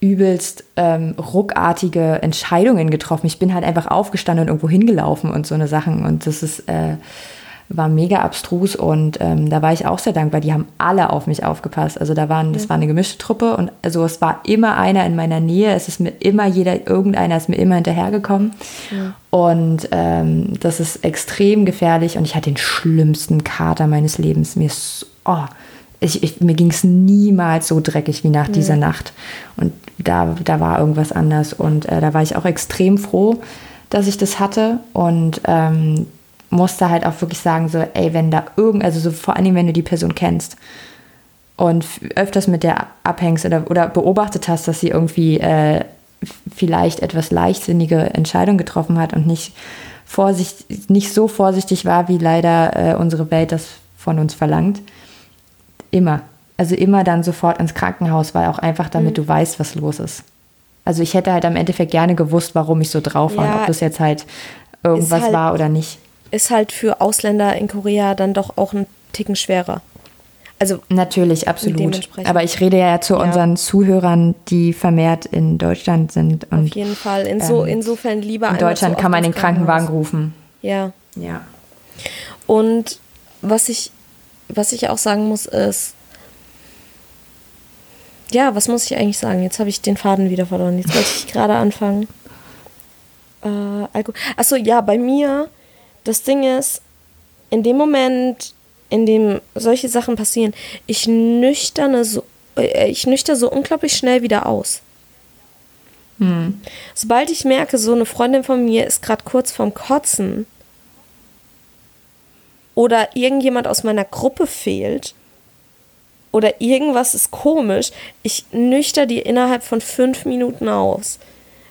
übelst ähm, ruckartige Entscheidungen getroffen. Ich bin halt einfach aufgestanden und irgendwo hingelaufen und so eine Sachen. Und das ist äh, war mega abstrus und ähm, da war ich auch sehr dankbar. Die haben alle auf mich aufgepasst. Also da waren, das war eine gemischte Truppe und also es war immer einer in meiner Nähe. Es ist mir immer jeder, irgendeiner ist mir immer hinterhergekommen. Ja. Und ähm, das ist extrem gefährlich und ich hatte den schlimmsten Kater meines Lebens. Mir ist, oh, ich, ich, mir ging es niemals so dreckig wie nach ja. dieser Nacht. Und da, da war irgendwas anders. Und äh, da war ich auch extrem froh, dass ich das hatte. Und ähm, musste halt auch wirklich sagen, so, ey, wenn da irgend, also so vor allem, wenn du die Person kennst und öfters mit der abhängst oder, oder beobachtet hast, dass sie irgendwie äh, vielleicht etwas leichtsinnige Entscheidungen getroffen hat und nicht, vorsicht, nicht so vorsichtig war, wie leider äh, unsere Welt das von uns verlangt. Immer. Also immer dann sofort ins Krankenhaus, weil auch einfach damit mhm. du weißt, was los ist. Also ich hätte halt am Endeffekt gerne gewusst, warum ich so drauf war, ja, ob das jetzt halt irgendwas halt, war oder nicht ist halt für Ausländer in Korea dann doch auch ein Ticken schwerer. Also natürlich, absolut. Aber ich rede ja zu ja. unseren Zuhörern, die vermehrt in Deutschland sind. Und, Auf jeden Fall. Inso, ähm, insofern lieber. In Deutschland kann man den Krankenwagen rufen. Ja. Ja. Und was ich, was ich auch sagen muss, ist, ja, was muss ich eigentlich sagen? Jetzt habe ich den Faden wieder verloren. Jetzt wollte ich gerade anfangen. Äh, Alkohol. Achso, ja, bei mir das Ding ist, in dem Moment, in dem solche Sachen passieren, ich nüchterne so, äh, ich nüchter so unglaublich schnell wieder aus. Hm. Sobald ich merke, so eine Freundin von mir ist gerade kurz vorm Kotzen oder irgendjemand aus meiner Gruppe fehlt oder irgendwas ist komisch, ich nüchter die innerhalb von fünf Minuten aus,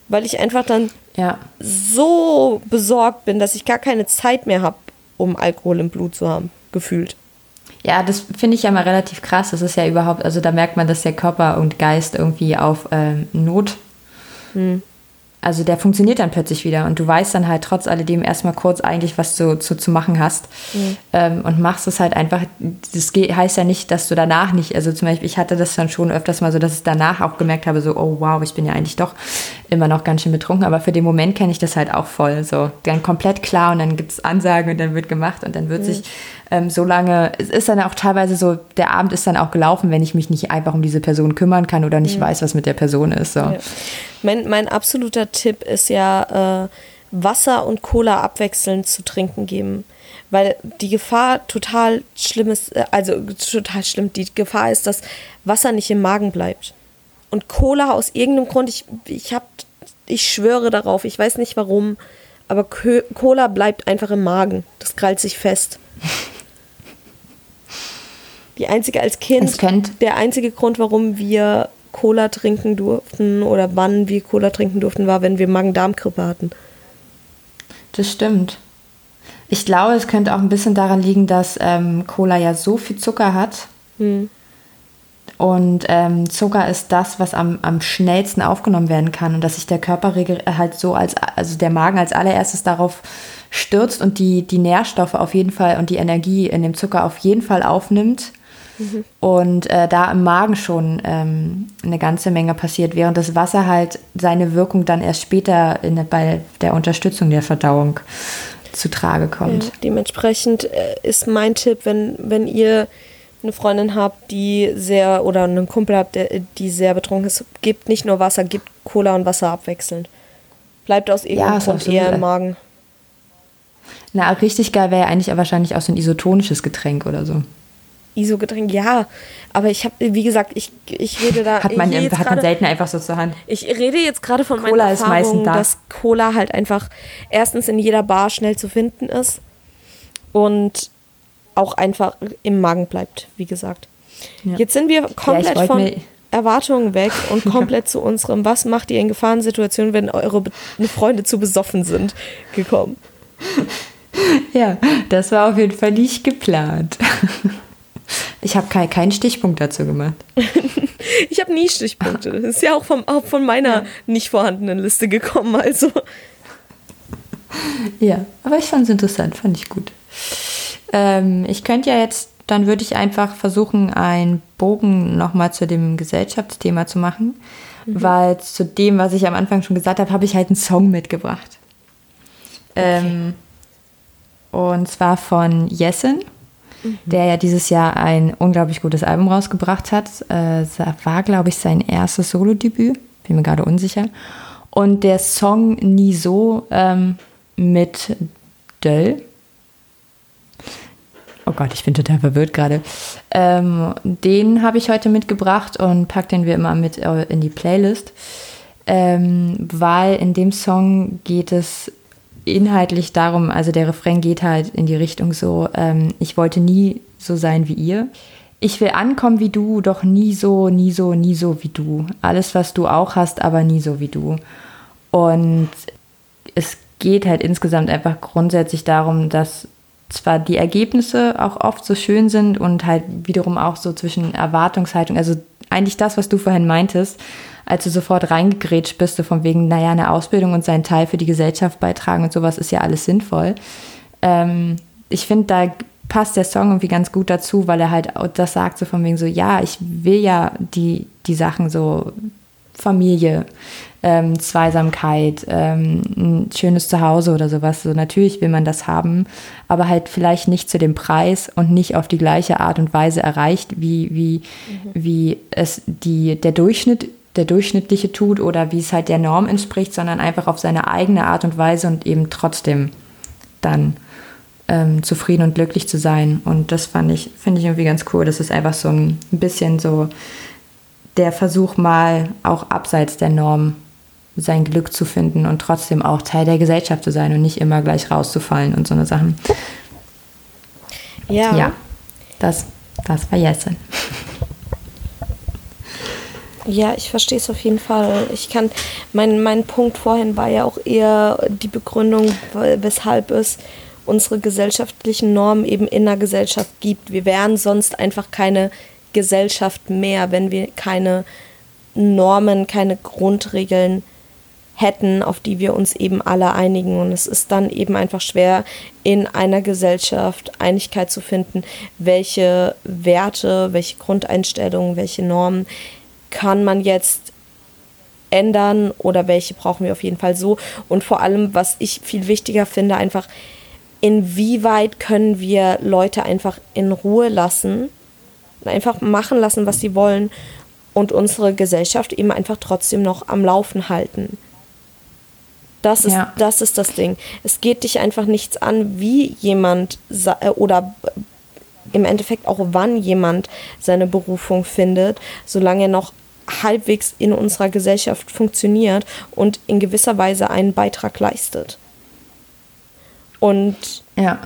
weil ich einfach dann ja. so besorgt bin, dass ich gar keine Zeit mehr habe, um Alkohol im Blut zu haben, gefühlt. Ja, das finde ich ja mal relativ krass. Das ist ja überhaupt, also da merkt man, dass der Körper und Geist irgendwie auf ähm, Not hm also der funktioniert dann plötzlich wieder und du weißt dann halt trotz alledem erstmal kurz eigentlich, was du zu, zu machen hast mhm. ähm, und machst es halt einfach. Das heißt ja nicht, dass du danach nicht, also zum Beispiel, ich hatte das dann schon öfters mal so, dass ich danach auch gemerkt habe, so, oh wow, ich bin ja eigentlich doch immer noch ganz schön betrunken, aber für den Moment kenne ich das halt auch voll. So, dann komplett klar und dann gibt es Ansagen und dann wird gemacht und dann wird mhm. sich ähm, so lange, es ist dann auch teilweise so, der Abend ist dann auch gelaufen, wenn ich mich nicht einfach um diese Person kümmern kann oder nicht mhm. weiß, was mit der Person ist. So. Ja. Mein, mein absoluter Tipp ist ja, äh, Wasser und Cola abwechselnd zu trinken geben. Weil die Gefahr total schlimm ist, äh, also total schlimm, die Gefahr ist, dass Wasser nicht im Magen bleibt. Und Cola aus irgendeinem Grund, ich, ich hab, ich schwöre darauf, ich weiß nicht warum, aber Cola bleibt einfach im Magen. Das krallt sich fest. *laughs* Die einzige als Kind, der einzige Grund, warum wir Cola trinken durften oder wann wir Cola trinken durften, war, wenn wir Magen-Darm-Grippe hatten. Das stimmt. Ich glaube, es könnte auch ein bisschen daran liegen, dass ähm, Cola ja so viel Zucker hat. Hm. Und ähm, Zucker ist das, was am, am schnellsten aufgenommen werden kann und dass sich der Körper halt so als, also der Magen als allererstes darauf stürzt und die, die Nährstoffe auf jeden Fall und die Energie in dem Zucker auf jeden Fall aufnimmt. Mhm. Und äh, da im Magen schon ähm, eine ganze Menge passiert, während das Wasser halt seine Wirkung dann erst später in, bei der Unterstützung der Verdauung zu Trage kommt. Ja, dementsprechend äh, ist mein Tipp, wenn, wenn ihr eine Freundin habt, die sehr, oder einen Kumpel habt, der, die sehr betrunken ist, gebt nicht nur Wasser, gebt Cola und Wasser abwechselnd. Bleibt aus irgendeinem ja, Grund eher im Magen. Na, richtig geil wäre ja eigentlich wahrscheinlich auch so ein isotonisches Getränk oder so. ISO-Getränk, ja. Aber ich habe, wie gesagt, ich, ich rede da. Hat man, hat grade, man selten einfach so zur Hand. Ich rede jetzt gerade von Cola meiner Erfahrung, da. dass Cola halt einfach erstens in jeder Bar schnell zu finden ist und auch einfach im Magen bleibt, wie gesagt. Ja. Jetzt sind wir komplett ja, von Erwartungen weg *laughs* und komplett zu unserem, was macht ihr in Gefahrensituationen, wenn eure Be Freunde zu besoffen sind, gekommen. Ja, das war auf jeden Fall nicht geplant. Ich habe keinen kein Stichpunkt dazu gemacht. *laughs* ich habe nie Stichpunkte. Das ist ja auch, vom, auch von meiner ja. nicht vorhandenen Liste gekommen, also. Ja, aber ich fand es interessant, fand ich gut. Ähm, ich könnte ja jetzt, dann würde ich einfach versuchen, einen Bogen nochmal zu dem Gesellschaftsthema zu machen, mhm. weil zu dem, was ich am Anfang schon gesagt habe, habe ich halt einen Song mitgebracht. Okay. Ähm, und zwar von Jessen mhm. der ja dieses Jahr ein unglaublich gutes Album rausgebracht hat. Äh, war, glaube ich, sein erstes Solo-Debüt. Bin mir gerade unsicher. Und der Song Nie so ähm, mit Döll. Oh Gott, ich bin total verwirrt gerade. Ähm, den habe ich heute mitgebracht und packe den wie immer mit äh, in die Playlist. Ähm, weil in dem Song geht es inhaltlich darum, also der Refrain geht halt in die Richtung so, ähm, ich wollte nie so sein wie ihr. Ich will ankommen wie du, doch nie so, nie so, nie so wie du. Alles, was du auch hast, aber nie so wie du. Und es geht halt insgesamt einfach grundsätzlich darum, dass zwar die Ergebnisse auch oft so schön sind und halt wiederum auch so zwischen Erwartungshaltung, also eigentlich das, was du vorhin meintest, als du sofort reingegrätscht bist, so von wegen, naja, eine Ausbildung und seinen Teil für die Gesellschaft beitragen und sowas ist ja alles sinnvoll. Ähm, ich finde, da passt der Song irgendwie ganz gut dazu, weil er halt das sagt, so von wegen so, ja, ich will ja die, die Sachen so Familie, ähm, Zweisamkeit, ähm, ein schönes Zuhause oder sowas. So natürlich will man das haben, aber halt vielleicht nicht zu dem Preis und nicht auf die gleiche Art und Weise erreicht, wie, wie, mhm. wie es die, der Durchschnitt der Durchschnittliche tut oder wie es halt der Norm entspricht, sondern einfach auf seine eigene Art und Weise und eben trotzdem dann ähm, zufrieden und glücklich zu sein. Und das fand ich, finde ich irgendwie ganz cool. Das ist einfach so ein bisschen so der Versuch mal auch abseits der Norm sein Glück zu finden und trotzdem auch Teil der Gesellschaft zu sein und nicht immer gleich rauszufallen und so eine Sachen. Ja. Ja, das, das war Jesse. Ja, ich verstehe es auf jeden Fall. Ich kann, mein, mein Punkt vorhin war ja auch eher die Begründung, weshalb es unsere gesellschaftlichen Normen eben in der Gesellschaft gibt. Wir wären sonst einfach keine Gesellschaft mehr, wenn wir keine Normen, keine Grundregeln hätten, auf die wir uns eben alle einigen. Und es ist dann eben einfach schwer, in einer Gesellschaft Einigkeit zu finden, welche Werte, welche Grundeinstellungen, welche Normen kann man jetzt ändern oder welche brauchen wir auf jeden Fall so. Und vor allem, was ich viel wichtiger finde, einfach, inwieweit können wir Leute einfach in Ruhe lassen, einfach machen lassen, was sie wollen und unsere Gesellschaft eben einfach trotzdem noch am Laufen halten. Das ist, ja. das ist das Ding. Es geht dich einfach nichts an, wie jemand äh, oder im Endeffekt auch wann jemand seine Berufung findet, solange er noch halbwegs in unserer Gesellschaft funktioniert und in gewisser Weise einen Beitrag leistet. Und ja.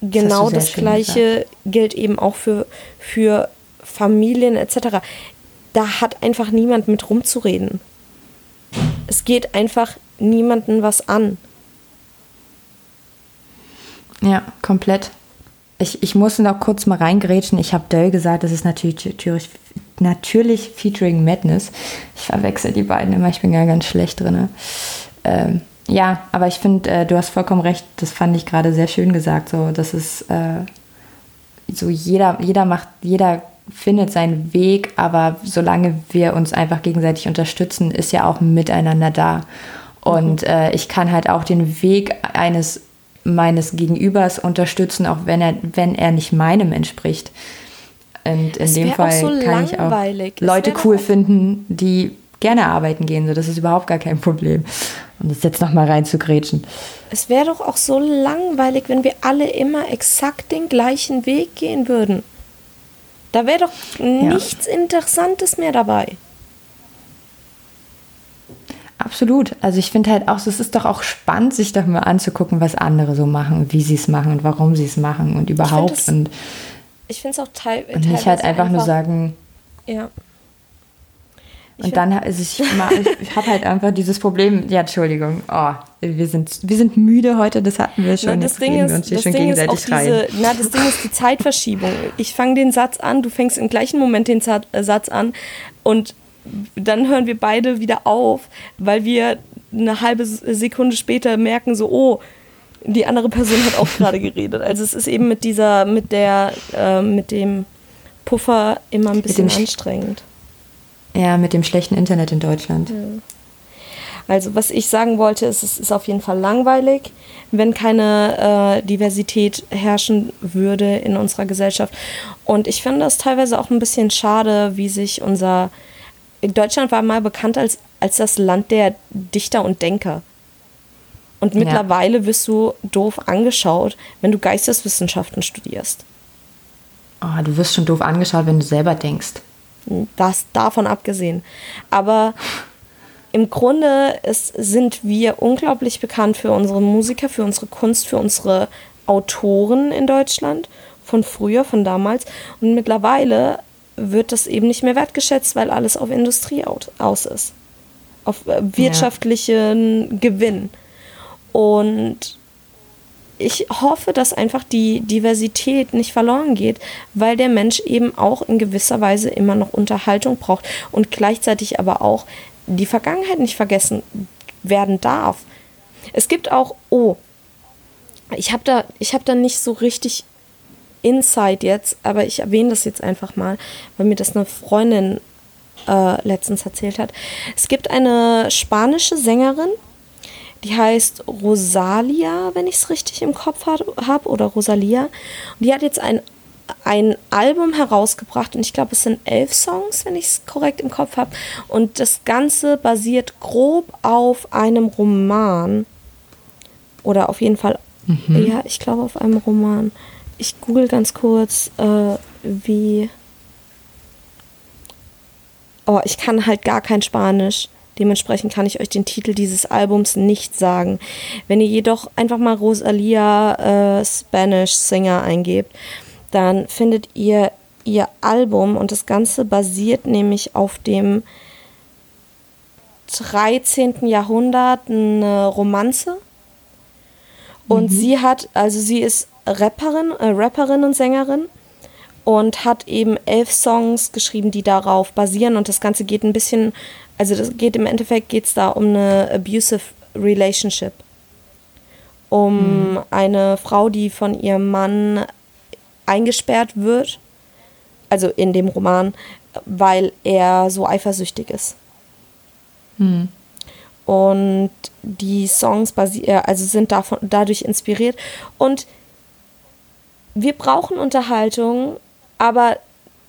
genau das, das Gleiche gesagt. gilt eben auch für, für Familien etc. Da hat einfach niemand mit rumzureden. Es geht einfach niemanden was an. Ja, komplett. Ich, ich muss noch kurz mal reingrätschen. Ich habe Dell gesagt, das ist natürlich, natürlich, Featuring Madness. Ich verwechsel die beiden immer, ich bin ja ganz schlecht drin. Ähm, ja, aber ich finde, äh, du hast vollkommen recht, das fand ich gerade sehr schön gesagt. So, das ist äh, so jeder, jeder macht, jeder findet seinen Weg, aber solange wir uns einfach gegenseitig unterstützen, ist ja auch miteinander da. Und äh, ich kann halt auch den Weg eines meines Gegenübers unterstützen, auch wenn er, wenn er nicht meinem entspricht. Und in es dem Fall so kann ich auch Leute cool finden, die gerne arbeiten gehen. So, das ist überhaupt gar kein Problem. Um das jetzt nochmal rein zu grätschen. Es wäre doch auch so langweilig, wenn wir alle immer exakt den gleichen Weg gehen würden. Da wäre doch nichts ja. Interessantes mehr dabei. Absolut. Also ich finde halt auch, es ist doch auch spannend, sich doch mal anzugucken, was andere so machen, wie sie es machen und warum sie es machen und überhaupt. Ich find das, und ich finde es auch teil, und nicht halt einfach, einfach, nur sagen. Ja. Ich und dann, also ich, ich habe halt einfach dieses Problem, ja, Entschuldigung, oh, wir sind, wir sind müde heute, das hatten wir schon. Na, das Ding ist, uns hier das schon Ding gegenseitig ist diese, na, das Ding ist die *laughs* Zeitverschiebung. Ich fange den Satz an, du fängst im gleichen Moment den äh, Satz an und dann hören wir beide wieder auf, weil wir eine halbe Sekunde später merken, so, oh, die andere Person hat auch gerade geredet. Also es ist eben mit dieser, mit der, äh, mit dem Puffer immer ein bisschen anstrengend. Ja, mit dem schlechten Internet in Deutschland. Ja. Also was ich sagen wollte, ist, es ist auf jeden Fall langweilig, wenn keine äh, Diversität herrschen würde in unserer Gesellschaft. Und ich finde das teilweise auch ein bisschen schade, wie sich unser Deutschland war mal bekannt als, als das Land der Dichter und Denker. Und mittlerweile ja. wirst du doof angeschaut, wenn du Geisteswissenschaften studierst. Oh, du wirst schon doof angeschaut, wenn du selber denkst. Das davon abgesehen. Aber im Grunde ist, sind wir unglaublich bekannt für unsere Musiker, für unsere Kunst, für unsere Autoren in Deutschland. Von früher, von damals. Und mittlerweile wird das eben nicht mehr wertgeschätzt, weil alles auf Industrie aus ist. Auf äh, wirtschaftlichen ja. Gewinn. Und ich hoffe, dass einfach die Diversität nicht verloren geht, weil der Mensch eben auch in gewisser Weise immer noch Unterhaltung braucht und gleichzeitig aber auch die Vergangenheit nicht vergessen werden darf. Es gibt auch, oh, ich habe da, hab da nicht so richtig Insight jetzt, aber ich erwähne das jetzt einfach mal, weil mir das eine Freundin äh, letztens erzählt hat. Es gibt eine spanische Sängerin, die heißt Rosalia, wenn ich es richtig im Kopf habe, oder Rosalia. Und die hat jetzt ein, ein Album herausgebracht und ich glaube, es sind elf Songs, wenn ich es korrekt im Kopf habe. Und das Ganze basiert grob auf einem Roman. Oder auf jeden Fall, mhm. ja, ich glaube auf einem Roman ich google ganz kurz, äh, wie. Oh, ich kann halt gar kein Spanisch. Dementsprechend kann ich euch den Titel dieses Albums nicht sagen. Wenn ihr jedoch einfach mal Rosalia äh, Spanish Singer eingebt, dann findet ihr ihr Album und das Ganze basiert nämlich auf dem 13. Jahrhundert eine Romanze. Und mhm. sie hat, also sie ist Rapperin, äh, Rapperin und Sängerin und hat eben elf Songs geschrieben, die darauf basieren und das Ganze geht ein bisschen, also das geht im Endeffekt geht es da um eine abusive Relationship. Um mhm. eine Frau, die von ihrem Mann eingesperrt wird, also in dem Roman, weil er so eifersüchtig ist. Mhm. Und die Songs äh, also sind davon, dadurch inspiriert. Und wir brauchen Unterhaltung, aber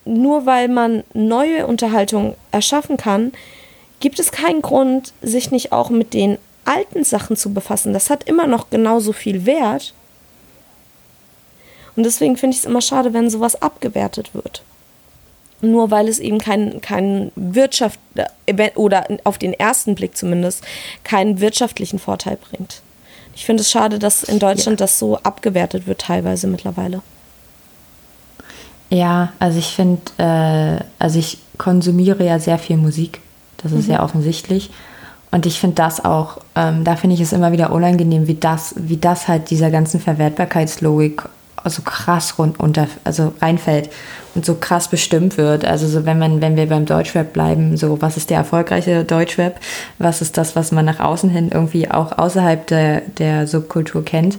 nur weil man neue Unterhaltung erschaffen kann, gibt es keinen Grund, sich nicht auch mit den alten Sachen zu befassen. Das hat immer noch genauso viel Wert. Und deswegen finde ich es immer schade, wenn sowas abgewertet wird. Nur weil es eben keinen kein Wirtschaft äh, oder auf den ersten Blick zumindest keinen wirtschaftlichen Vorteil bringt. Ich finde es schade, dass in Deutschland ja. das so abgewertet wird teilweise mittlerweile. Ja, also ich finde, äh, also ich konsumiere ja sehr viel Musik. Das ist mhm. ja offensichtlich. Und ich finde das auch, ähm, da finde ich es immer wieder unangenehm, wie das, wie das halt dieser ganzen Verwertbarkeitslogik so krass rund unter, also reinfällt und so krass bestimmt wird. Also so wenn man, wenn wir beim Deutschrap bleiben, so was ist der erfolgreiche Deutschrap, was ist das, was man nach außen hin irgendwie auch außerhalb der, der Subkultur kennt.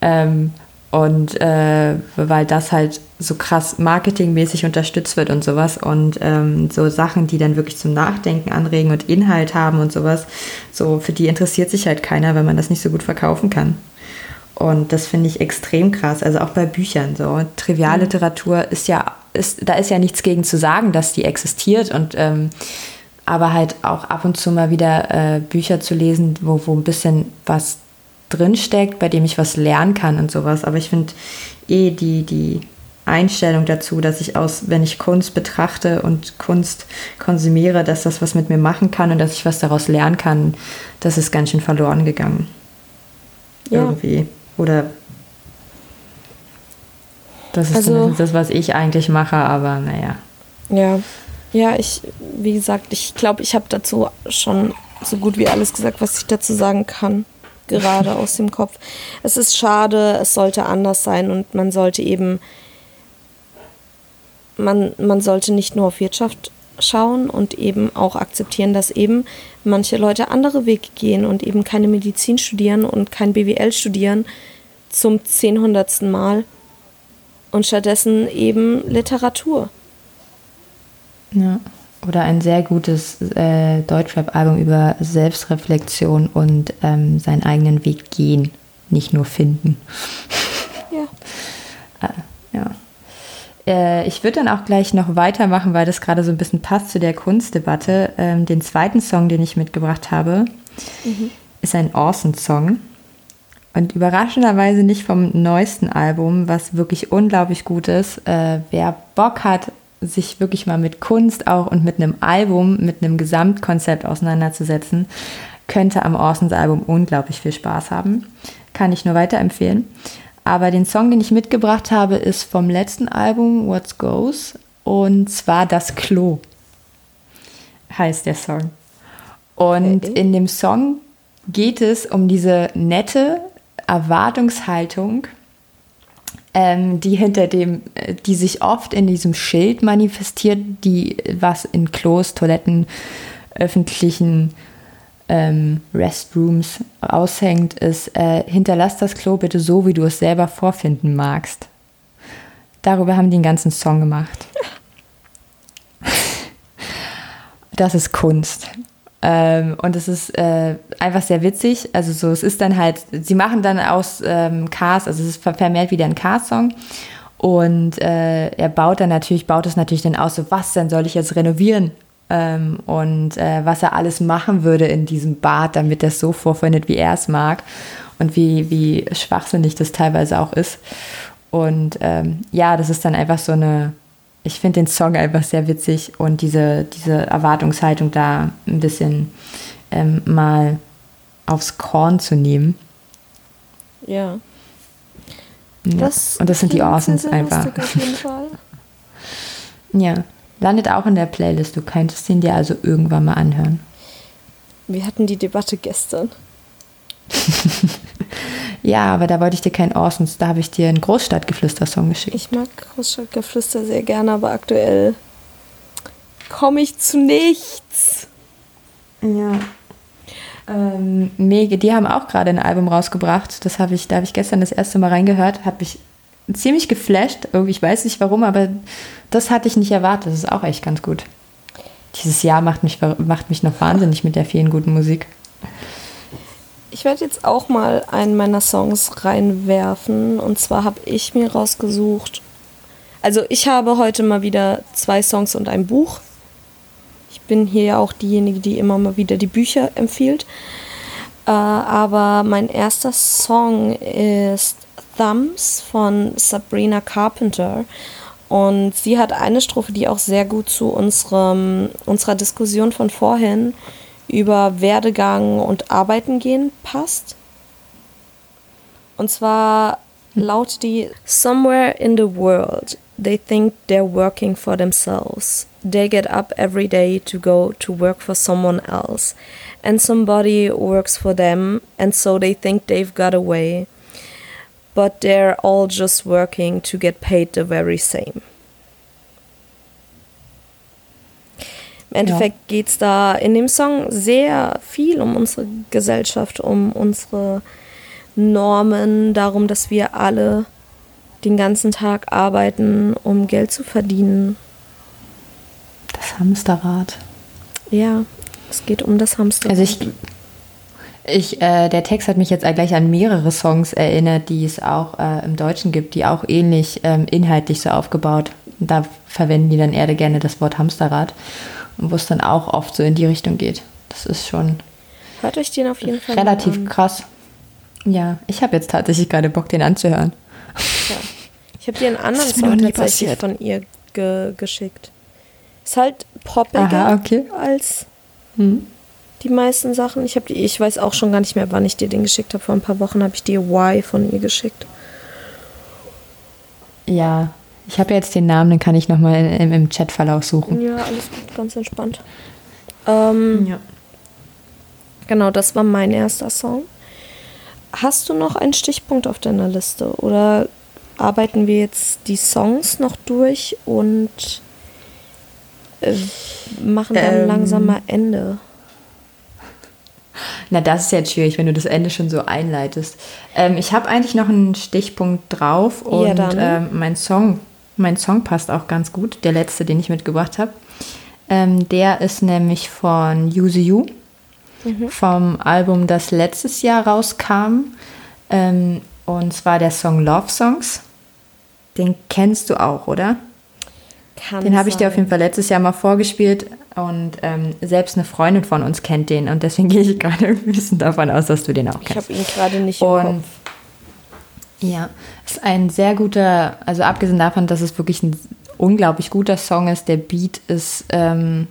Ähm, und äh, weil das halt so krass marketingmäßig unterstützt wird und sowas und ähm, so Sachen, die dann wirklich zum Nachdenken anregen und Inhalt haben und sowas, so für die interessiert sich halt keiner, wenn man das nicht so gut verkaufen kann. Und das finde ich extrem krass. Also auch bei Büchern so. Trivialliteratur ist ja, ist, da ist ja nichts gegen zu sagen, dass die existiert und ähm, aber halt auch ab und zu mal wieder äh, Bücher zu lesen, wo, wo ein bisschen was drinsteckt, bei dem ich was lernen kann und sowas. Aber ich finde eh die, die Einstellung dazu, dass ich aus, wenn ich Kunst betrachte und Kunst konsumiere, dass das was mit mir machen kann und dass ich was daraus lernen kann, das ist ganz schön verloren gegangen. Ja. Irgendwie. Oder das ist also, das, was ich eigentlich mache, aber naja. Ja, ja, ich, wie gesagt, ich glaube, ich habe dazu schon so gut wie alles gesagt, was ich dazu sagen kann, *laughs* gerade aus dem Kopf. Es ist schade, es sollte anders sein und man sollte eben, man, man sollte nicht nur auf Wirtschaft schauen und eben auch akzeptieren, dass eben manche Leute andere Wege gehen und eben keine Medizin studieren und kein BWL studieren zum zehnhundertsten Mal und stattdessen eben Literatur. Ja. Oder ein sehr gutes äh, Deutschrap-Album über Selbstreflexion und ähm, seinen eigenen Weg gehen, nicht nur finden. Ja. *laughs* äh, ich würde dann auch gleich noch weitermachen, weil das gerade so ein bisschen passt zu der Kunstdebatte. Ähm, den zweiten Song, den ich mitgebracht habe, mhm. ist ein Awesome-Song. Und überraschenderweise nicht vom neuesten Album, was wirklich unglaublich gut ist. Äh, wer Bock hat, sich wirklich mal mit Kunst auch und mit einem Album, mit einem Gesamtkonzept auseinanderzusetzen, könnte am Orsons Album unglaublich viel Spaß haben. Kann ich nur weiterempfehlen. Aber den Song, den ich mitgebracht habe, ist vom letzten Album What Goes und zwar Das Klo heißt der Song. Und okay. in dem Song geht es um diese nette Erwartungshaltung, ähm, die hinter dem, äh, die sich oft in diesem Schild manifestiert, die was in Klos, Toiletten, öffentlichen ähm, Restrooms aushängt, ist, äh, hinterlass das Klo bitte so, wie du es selber vorfinden magst. Darüber haben die einen ganzen Song gemacht. Das ist Kunst. Ähm, und es ist äh, einfach sehr witzig. Also so, es ist dann halt, sie machen dann aus ähm, Cars, also es ist vermehrt wieder ein Cars-Song. Und äh, er baut dann natürlich, baut es natürlich dann aus, so was dann soll ich jetzt renovieren? Ähm, und äh, was er alles machen würde in diesem Bad, damit er es so vorfindet, wie er es mag und wie, wie schwachsinnig das teilweise auch ist. Und ähm, ja, das ist dann einfach so eine, ich finde den Song einfach sehr witzig und diese, diese Erwartungshaltung da ein bisschen ähm, mal aufs Korn zu nehmen. Ja. ja. Das und das sind die Awesomes einfach. *laughs* ja. Landet auch in der Playlist. Du könntest ihn dir also irgendwann mal anhören. Wir hatten die Debatte gestern. *laughs* ja, aber da wollte ich dir keinen Orsons. Da habe ich dir einen Großstadtgeflüster-Song geschickt. Ich mag Großstadtgeflüster sehr gerne, aber aktuell komme ich zu nichts. Ja. Ähm, Mege, die haben auch gerade ein Album rausgebracht. Das habe ich, da habe ich gestern das erste Mal reingehört, habe mich ziemlich geflasht. Irgendwie, ich weiß nicht warum, aber das hatte ich nicht erwartet. Das ist auch echt ganz gut. Dieses Jahr macht mich, macht mich noch wahnsinnig mit der vielen guten Musik. Ich werde jetzt auch mal einen meiner Songs reinwerfen. Und zwar habe ich mir rausgesucht. Also ich habe heute mal wieder zwei Songs und ein Buch. Ich bin hier ja auch diejenige, die immer mal wieder die Bücher empfiehlt. Äh, aber mein erster Song ist Thumbs von Sabrina Carpenter. Und sie hat eine Strophe, die auch sehr gut zu unserem, unserer Diskussion von vorhin über Werdegang und Arbeiten gehen passt. Und zwar lautet die Somewhere in the world, they think they're working for themselves. They get up every day to go to work for someone else. And somebody works for them, and so they think they've got away. But they're all just working to get paid the very same. Im Endeffekt ja. geht es da in dem Song sehr viel um unsere Gesellschaft, um unsere Normen, darum, dass wir alle den ganzen Tag arbeiten, um Geld zu verdienen. Das Hamsterrad. Ja, es geht um das Hamsterrad. Also ich, ich äh, der Text hat mich jetzt gleich an mehrere Songs erinnert, die es auch äh, im Deutschen gibt, die auch ähnlich ähm, inhaltlich so aufgebaut. Da verwenden die dann eher gerne das Wort Hamsterrad und wo es dann auch oft so in die Richtung geht. Das ist schon. Hört euch den auf jeden Fall relativ an. krass. Ja, ich habe jetzt tatsächlich gerade Bock, den anzuhören. Ja. Ich habe dir einen *laughs* anderen Song tatsächlich passiert. von ihr ge geschickt. Ist halt poppiger Aha, okay. als hm. Die meisten Sachen. Ich, die, ich weiß auch schon gar nicht mehr, wann ich dir den geschickt habe. Vor ein paar Wochen habe ich dir Y von ihr geschickt. Ja, ich habe jetzt den Namen, den kann ich nochmal im, im Chatverlauf suchen. Ja, alles gut, ganz entspannt. Ähm, ja. Genau, das war mein erster Song. Hast du noch einen Stichpunkt auf deiner Liste oder arbeiten wir jetzt die Songs noch durch und äh, machen dann ähm, langsam mal Ende? Na, das ist jetzt schwierig, wenn du das Ende schon so einleitest. Ähm, ich habe eigentlich noch einen Stichpunkt drauf und ja, ähm, mein Song mein Song passt auch ganz gut, der letzte, den ich mitgebracht habe. Ähm, der ist nämlich von Use You, mhm. vom Album, das letztes Jahr rauskam. Ähm, und zwar der Song Love Songs. Den kennst du auch, oder? Kann den habe ich dir auf jeden Fall letztes Jahr mal vorgespielt und ähm, selbst eine Freundin von uns kennt den und deswegen *laughs* gehe ich gerade ein bisschen davon aus, dass du den auch kennst. Ich habe ihn gerade nicht im und Kopf. Ja, ist ein sehr guter, also abgesehen davon, dass es wirklich ein unglaublich guter Song ist, der Beat ist ähm,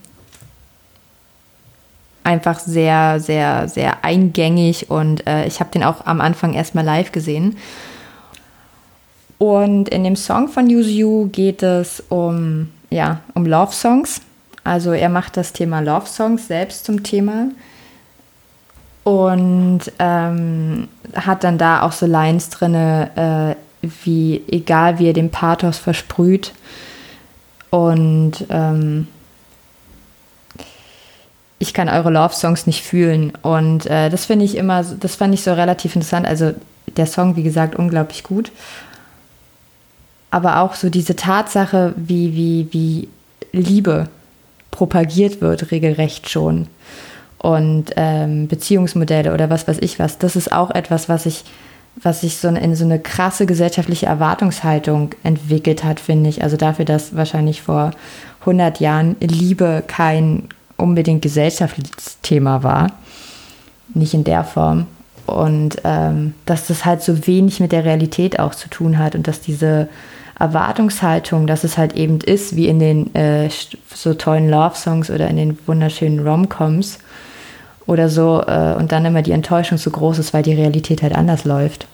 einfach sehr, sehr, sehr eingängig und äh, ich habe den auch am Anfang erstmal live gesehen. Und in dem Song von Use You geht es um, ja, um Love Songs. Also er macht das Thema Love Songs selbst zum Thema und ähm, hat dann da auch so Lines drin, äh, wie egal wie er den Pathos versprüht und ähm, ich kann eure Love-Songs nicht fühlen und äh, das finde ich immer, das fand ich so relativ interessant. Also der Song, wie gesagt, unglaublich gut, aber auch so diese Tatsache, wie wie wie Liebe propagiert wird regelrecht schon und ähm, Beziehungsmodelle oder was weiß ich was. Das ist auch etwas, was sich was sich so in so eine krasse gesellschaftliche Erwartungshaltung entwickelt hat, finde ich. Also dafür, dass wahrscheinlich vor 100 Jahren Liebe kein unbedingt gesellschaftliches Thema war. Nicht in der Form. Und ähm, dass das halt so wenig mit der Realität auch zu tun hat und dass diese Erwartungshaltung, dass es halt eben ist, wie in den äh, so tollen Love-Songs oder in den wunderschönen Rom-Coms, oder so äh, und dann immer die Enttäuschung so groß ist, weil die Realität halt anders läuft.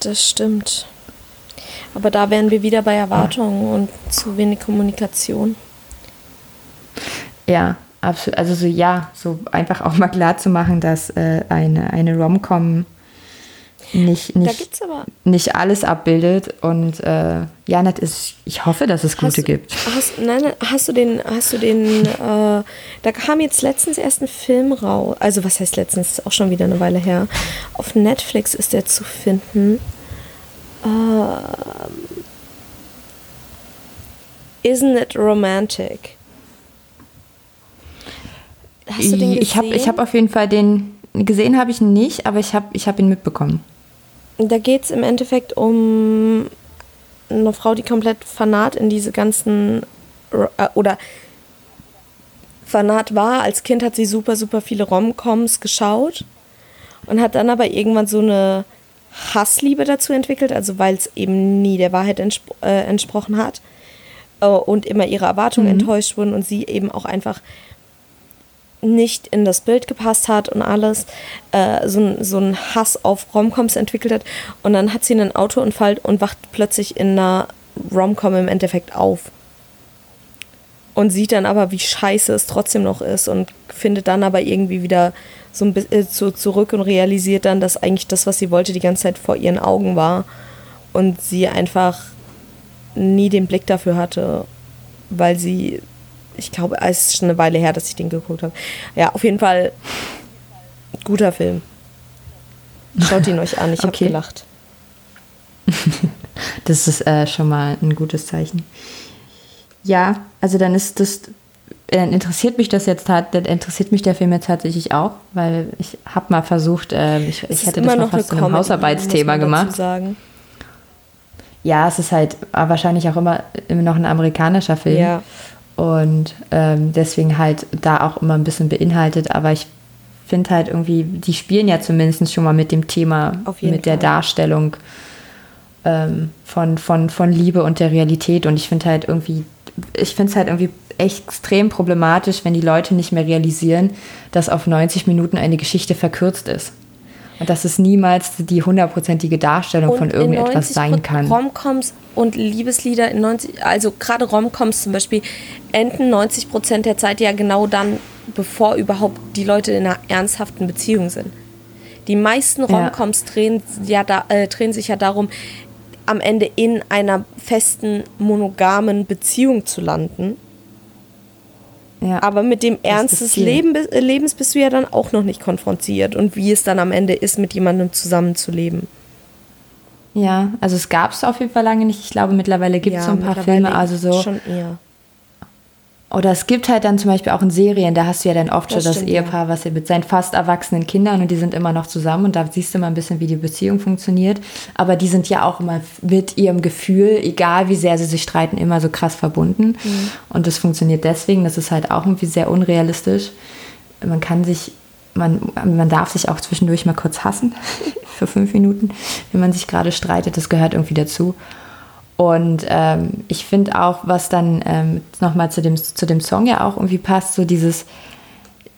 Das stimmt. Aber da wären wir wieder bei Erwartungen ja. und zu wenig Kommunikation. Ja, absolut. Also so ja, so einfach auch mal klar zu machen, dass äh, eine, eine Rom-Com nicht, nicht, nicht alles abbildet. Und äh, ja, ist, ich hoffe, dass es gute hast, gibt. Hast, nein, hast du den, hast du den, äh, da kam jetzt letztens erst ein Film raus, also was heißt letztens, auch schon wieder eine Weile her. Auf Netflix ist der zu finden. Uh, isn't it romantic? Hast du den gesehen? Ich habe ich hab auf jeden Fall den, gesehen habe ich ihn nicht, aber ich habe ich hab ihn mitbekommen da geht es im Endeffekt um eine Frau, die komplett fanat in diese ganzen äh, oder fanat war. Als Kind hat sie super, super viele Romcoms geschaut und hat dann aber irgendwann so eine Hassliebe dazu entwickelt, also weil es eben nie der Wahrheit entspro äh, entsprochen hat äh, und immer ihre Erwartungen mhm. enttäuscht wurden und sie eben auch einfach nicht in das Bild gepasst hat und alles, äh, so, so einen Hass auf Romcoms entwickelt hat. Und dann hat sie einen Autounfall und wacht plötzlich in einer Romcom im Endeffekt auf. Und sieht dann aber, wie scheiße es trotzdem noch ist und findet dann aber irgendwie wieder so ein bisschen äh, zu, zurück und realisiert dann, dass eigentlich das, was sie wollte, die ganze Zeit vor ihren Augen war. Und sie einfach nie den Blick dafür hatte, weil sie ich glaube, es ist schon eine Weile her, dass ich den geguckt habe. Ja, auf jeden Fall guter Film. Schaut ihn euch an, ich okay. habe gelacht. *laughs* das ist äh, schon mal ein gutes Zeichen. Ja, also dann ist das, dann interessiert mich das jetzt, dann interessiert mich der Film jetzt tatsächlich auch, weil ich habe mal versucht, äh, ich, ich hätte das mal fast zu einem Hausarbeitsthema gemacht. Ja, es ist halt wahrscheinlich auch immer, immer noch ein amerikanischer Film. Ja und ähm, deswegen halt da auch immer ein bisschen beinhaltet. Aber ich finde halt irgendwie, die spielen ja zumindest schon mal mit dem Thema, mit Fall. der Darstellung ähm, von, von, von Liebe und der Realität. Und ich finde halt irgendwie, ich finde es halt irgendwie extrem problematisch, wenn die Leute nicht mehr realisieren, dass auf 90 Minuten eine Geschichte verkürzt ist. Und dass es niemals die hundertprozentige Darstellung und von irgendetwas sein kann. Romcoms und Liebeslieder in 90, also gerade Romcoms zum Beispiel, enden 90 Prozent der Zeit ja genau dann, bevor überhaupt die Leute in einer ernsthaften Beziehung sind. Die meisten Romcoms ja. drehen, ja da, äh, drehen sich ja darum, am Ende in einer festen, monogamen Beziehung zu landen. Ja. Aber mit dem Ernst des Leben, äh, Lebens bist du ja dann auch noch nicht konfrontiert und wie es dann am Ende ist, mit jemandem zusammenzuleben. Ja, also es gab es auf jeden Fall lange nicht. Ich glaube, mittlerweile gibt es ja, so ein paar Filme, also so. Schon eher. Oder es gibt halt dann zum Beispiel auch in Serien, da hast du ja dann oft das schon das Ehepaar, ja. was mit seinen fast erwachsenen Kindern und die sind immer noch zusammen und da siehst du mal ein bisschen, wie die Beziehung funktioniert. Aber die sind ja auch immer mit ihrem Gefühl, egal wie sehr sie sich streiten, immer so krass verbunden. Mhm. Und das funktioniert deswegen, das ist halt auch irgendwie sehr unrealistisch. Man kann sich, man, man darf sich auch zwischendurch mal kurz hassen *laughs* für fünf Minuten, wenn man sich gerade streitet, das gehört irgendwie dazu. Und ähm, ich finde auch, was dann ähm, nochmal zu dem, zu dem Song ja auch irgendwie passt, so dieses,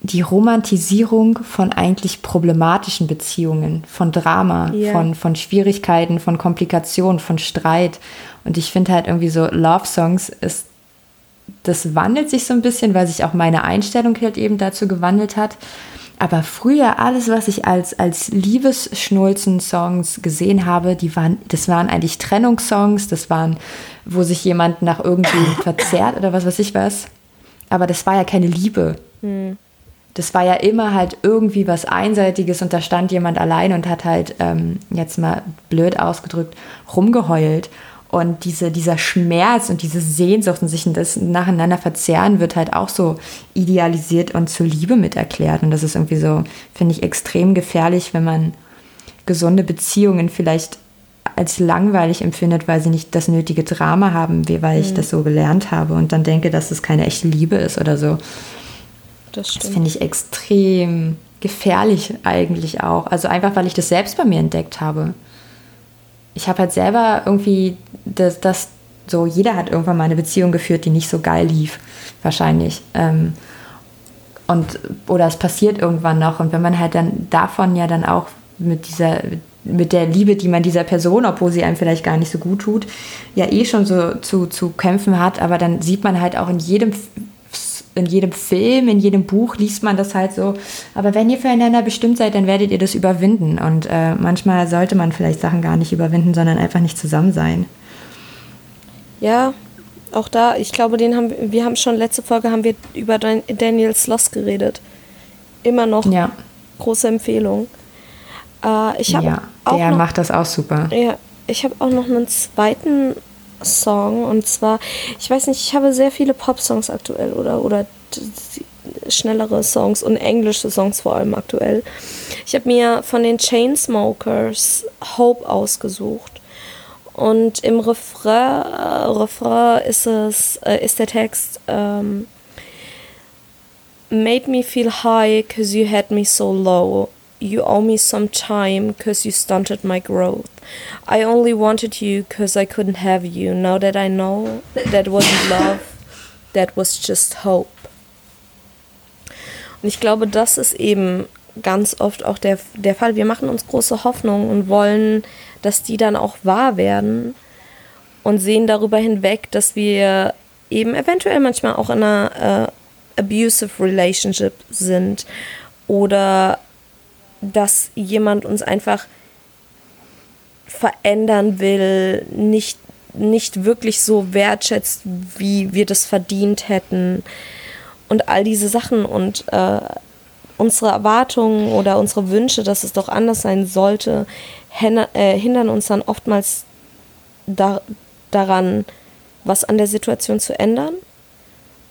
die Romantisierung von eigentlich problematischen Beziehungen, von Drama, yeah. von, von Schwierigkeiten, von Komplikationen, von Streit. Und ich finde halt irgendwie so Love-Songs ist, das wandelt sich so ein bisschen, weil sich auch meine Einstellung halt eben dazu gewandelt hat. Aber früher alles, was ich als, als Liebesschnulzen-Songs gesehen habe, die waren, das waren eigentlich Trennungssongs, das waren, wo sich jemand nach irgendwie *laughs* verzerrt oder was weiß ich was. Aber das war ja keine Liebe. Hm. Das war ja immer halt irgendwie was Einseitiges und da stand jemand allein und hat halt, ähm, jetzt mal blöd ausgedrückt, rumgeheult. Und diese, dieser Schmerz und diese Sehnsucht und sich das nacheinander verzerren wird halt auch so idealisiert und zur Liebe mit erklärt. Und das ist irgendwie so, finde ich, extrem gefährlich, wenn man gesunde Beziehungen vielleicht als langweilig empfindet, weil sie nicht das nötige Drama haben, wie weil ich mhm. das so gelernt habe und dann denke, dass es keine echte Liebe ist oder so. Das, das finde ich extrem gefährlich eigentlich auch. Also einfach, weil ich das selbst bei mir entdeckt habe ich habe halt selber irgendwie das, das, so, jeder hat irgendwann mal eine Beziehung geführt, die nicht so geil lief, wahrscheinlich. Ähm, und, oder es passiert irgendwann noch. Und wenn man halt dann davon ja dann auch mit dieser, mit der Liebe, die man dieser Person, obwohl sie einem vielleicht gar nicht so gut tut, ja eh schon so zu, zu kämpfen hat, aber dann sieht man halt auch in jedem in jedem Film, in jedem Buch liest man das halt so. Aber wenn ihr füreinander bestimmt seid, dann werdet ihr das überwinden. Und äh, manchmal sollte man vielleicht Sachen gar nicht überwinden, sondern einfach nicht zusammen sein. Ja, auch da, ich glaube, den haben wir haben schon letzte Folge haben wir über Daniel Sloss geredet. Immer noch. Ja. Große Empfehlung. Äh, ich ja, der noch, macht das auch super. Ja, ich habe auch noch einen zweiten Song und zwar, ich weiß nicht, ich habe sehr viele Pop-Songs aktuell oder, oder schnellere Songs und englische Songs vor allem aktuell. Ich habe mir von den Chainsmokers Hope ausgesucht. Und im Refrain, äh, Refrain ist es, äh, ist der Text ähm, Made me feel high cause you had me so low. You owe me some time cause you stunted my growth. I only wanted you because I couldn't have you. Now that I know that wasn't *coughs* love, that was just hope. Und ich glaube, das ist eben ganz oft auch der, der Fall. Wir machen uns große Hoffnungen und wollen, dass die dann auch wahr werden und sehen darüber hinweg, dass wir eben eventuell manchmal auch in einer äh, abusive Relationship sind oder dass jemand uns einfach verändern will, nicht, nicht wirklich so wertschätzt, wie wir das verdient hätten und all diese Sachen und äh, unsere Erwartungen oder unsere Wünsche, dass es doch anders sein sollte, äh, hindern uns dann oftmals da, daran, was an der Situation zu ändern.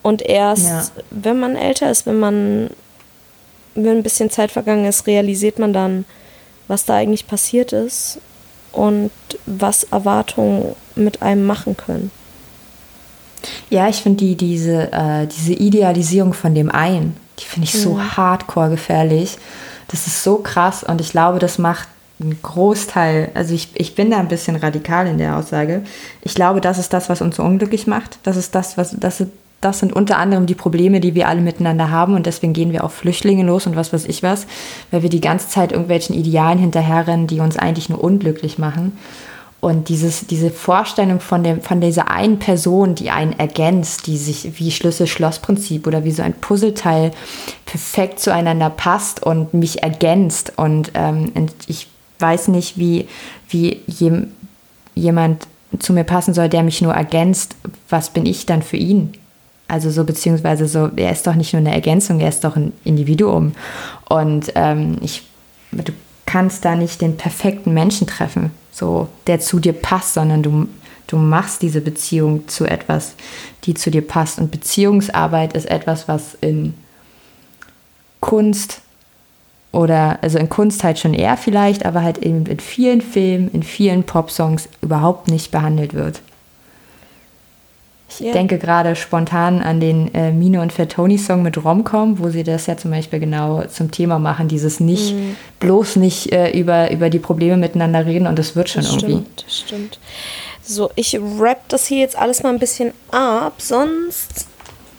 Und erst, ja. wenn man älter ist, wenn man, wenn ein bisschen Zeit vergangen ist, realisiert man dann, was da eigentlich passiert ist und was Erwartungen mit einem machen können. Ja, ich finde die, diese, äh, diese Idealisierung von dem einen, die finde ich mhm. so hardcore gefährlich. Das ist so krass und ich glaube, das macht einen Großteil, also ich, ich bin da ein bisschen radikal in der Aussage. Ich glaube, das ist das, was uns so unglücklich macht. Das ist das, was, das, das sind unter anderem die Probleme, die wir alle miteinander haben und deswegen gehen wir auf Flüchtlinge los und was weiß ich was, weil wir die ganze Zeit irgendwelchen Idealen hinterherrennen, die uns eigentlich nur unglücklich machen. Und dieses, diese Vorstellung von, dem, von dieser einen Person, die einen ergänzt, die sich wie Schlüssel-Schloss-Prinzip oder wie so ein Puzzleteil perfekt zueinander passt und mich ergänzt. Und, ähm, und ich weiß nicht, wie, wie jem, jemand zu mir passen soll, der mich nur ergänzt. Was bin ich dann für ihn? Also so beziehungsweise so, er ist doch nicht nur eine Ergänzung, er ist doch ein Individuum. Und ähm, ich, du kannst da nicht den perfekten Menschen treffen so, der zu dir passt, sondern du, du machst diese Beziehung zu etwas, die zu dir passt. Und Beziehungsarbeit ist etwas, was in Kunst oder, also in Kunst halt schon eher vielleicht, aber halt eben in vielen Filmen, in vielen Popsongs überhaupt nicht behandelt wird. Ich yeah. denke gerade spontan an den äh, Mine und Fatoni Song mit Romcom, wo sie das ja zum Beispiel genau zum Thema machen, dieses nicht, mm. bloß nicht äh, über, über die Probleme miteinander reden und das wird schon das irgendwie. Stimmt, das stimmt. So, ich rap das hier jetzt alles mal ein bisschen ab, sonst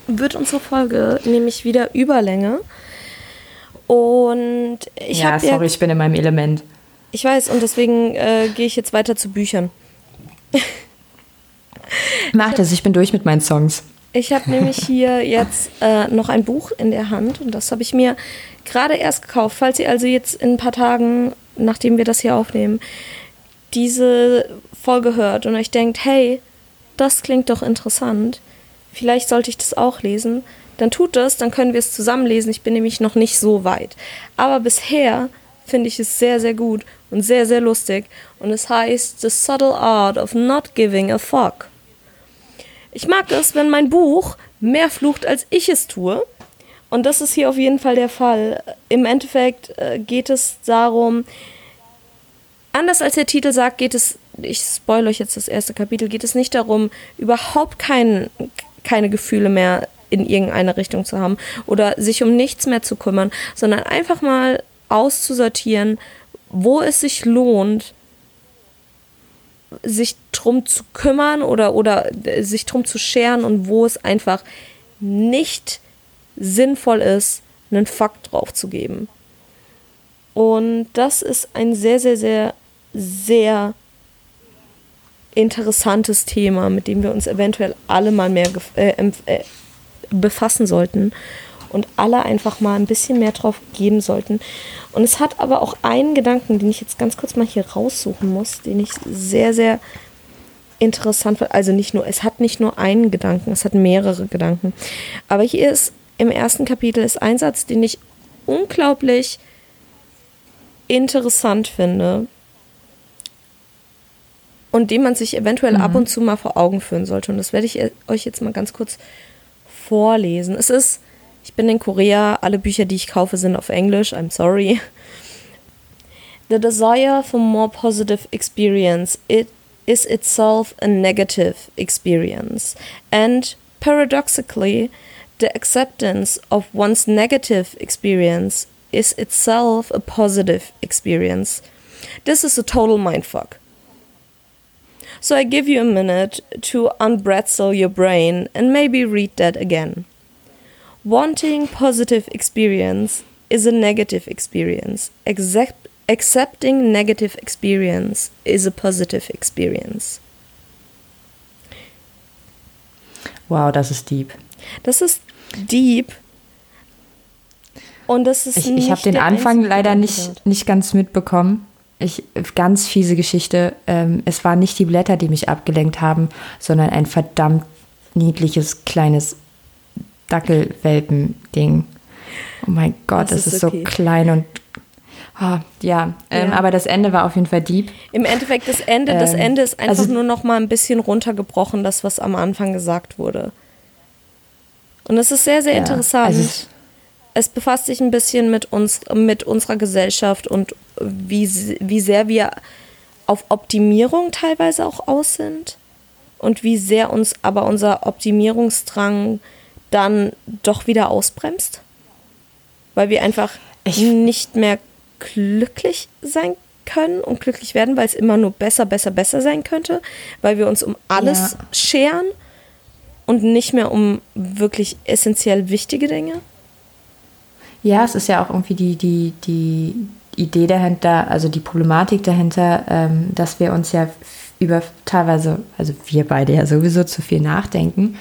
wird unsere Folge nämlich wieder Überlänge. Und ich ja, sorry, ja, ich bin in meinem Element. Ich weiß, und deswegen äh, gehe ich jetzt weiter zu Büchern. *laughs* Mach das, ich bin durch mit meinen Songs. Ich habe nämlich hier jetzt äh, noch ein Buch in der Hand und das habe ich mir gerade erst gekauft. Falls ihr also jetzt in ein paar Tagen, nachdem wir das hier aufnehmen, diese Folge hört und euch denkt, hey, das klingt doch interessant, vielleicht sollte ich das auch lesen, dann tut das, dann können wir es zusammen lesen. Ich bin nämlich noch nicht so weit. Aber bisher finde ich es sehr, sehr gut und sehr, sehr lustig. Und es heißt The Subtle Art of Not Giving a Fuck. Ich mag es, wenn mein Buch mehr flucht, als ich es tue. Und das ist hier auf jeden Fall der Fall. Im Endeffekt äh, geht es darum, anders als der Titel sagt, geht es, ich spoil euch jetzt das erste Kapitel, geht es nicht darum, überhaupt kein, keine Gefühle mehr in irgendeine Richtung zu haben oder sich um nichts mehr zu kümmern, sondern einfach mal auszusortieren, wo es sich lohnt, sich drum zu kümmern oder, oder sich drum zu scheren und wo es einfach nicht sinnvoll ist, einen Fakt drauf zu geben. Und das ist ein sehr, sehr, sehr, sehr interessantes Thema, mit dem wir uns eventuell alle mal mehr äh, äh, befassen sollten und alle einfach mal ein bisschen mehr drauf geben sollten. Und es hat aber auch einen Gedanken, den ich jetzt ganz kurz mal hier raussuchen muss, den ich sehr, sehr interessant. Also nicht nur, es hat nicht nur einen Gedanken, es hat mehrere Gedanken. Aber hier ist im ersten Kapitel ist ein Satz, den ich unglaublich interessant finde und den man sich eventuell mhm. ab und zu mal vor Augen führen sollte. Und das werde ich euch jetzt mal ganz kurz vorlesen. Es ist ich bin in Korea, alle Bücher, die ich kaufe, sind auf Englisch. I'm sorry. The desire for more positive experience it is itself a negative experience. And paradoxically, the acceptance of one's negative experience is itself a positive experience. This is a total mindfuck. So I give you a minute to unbretzel your brain and maybe read that again. Wanting positive experience is a negative experience. Accept, accepting negative experience is a positive experience. Wow, das ist deep. Das ist deep. Und das ist Ich, ich habe den Anfang leider nicht, nicht ganz mitbekommen. Ich, ganz fiese Geschichte. Ähm, es waren nicht die Blätter, die mich abgelenkt haben, sondern ein verdammt niedliches kleines Dackelwelpen-Ding. Oh mein Gott, das, das ist, ist okay. so klein und Oh, ja, ähm, ja, aber das Ende war auf jeden Fall deep. Im Endeffekt, das Ende, ähm, das Ende ist einfach also, nur noch mal ein bisschen runtergebrochen, das, was am Anfang gesagt wurde. Und es ist sehr, sehr ja, interessant. Also es, es befasst sich ein bisschen mit uns, mit unserer Gesellschaft und wie, wie sehr wir auf Optimierung teilweise auch aus sind und wie sehr uns aber unser Optimierungsdrang dann doch wieder ausbremst, weil wir einfach ich nicht mehr glücklich sein können und glücklich werden, weil es immer nur besser, besser, besser sein könnte, weil wir uns um alles ja. scheren und nicht mehr um wirklich essentiell wichtige Dinge. Ja, es ist ja auch irgendwie die, die, die Idee dahinter, also die Problematik dahinter, ähm, dass wir uns ja über teilweise, also wir beide ja sowieso zu viel nachdenken,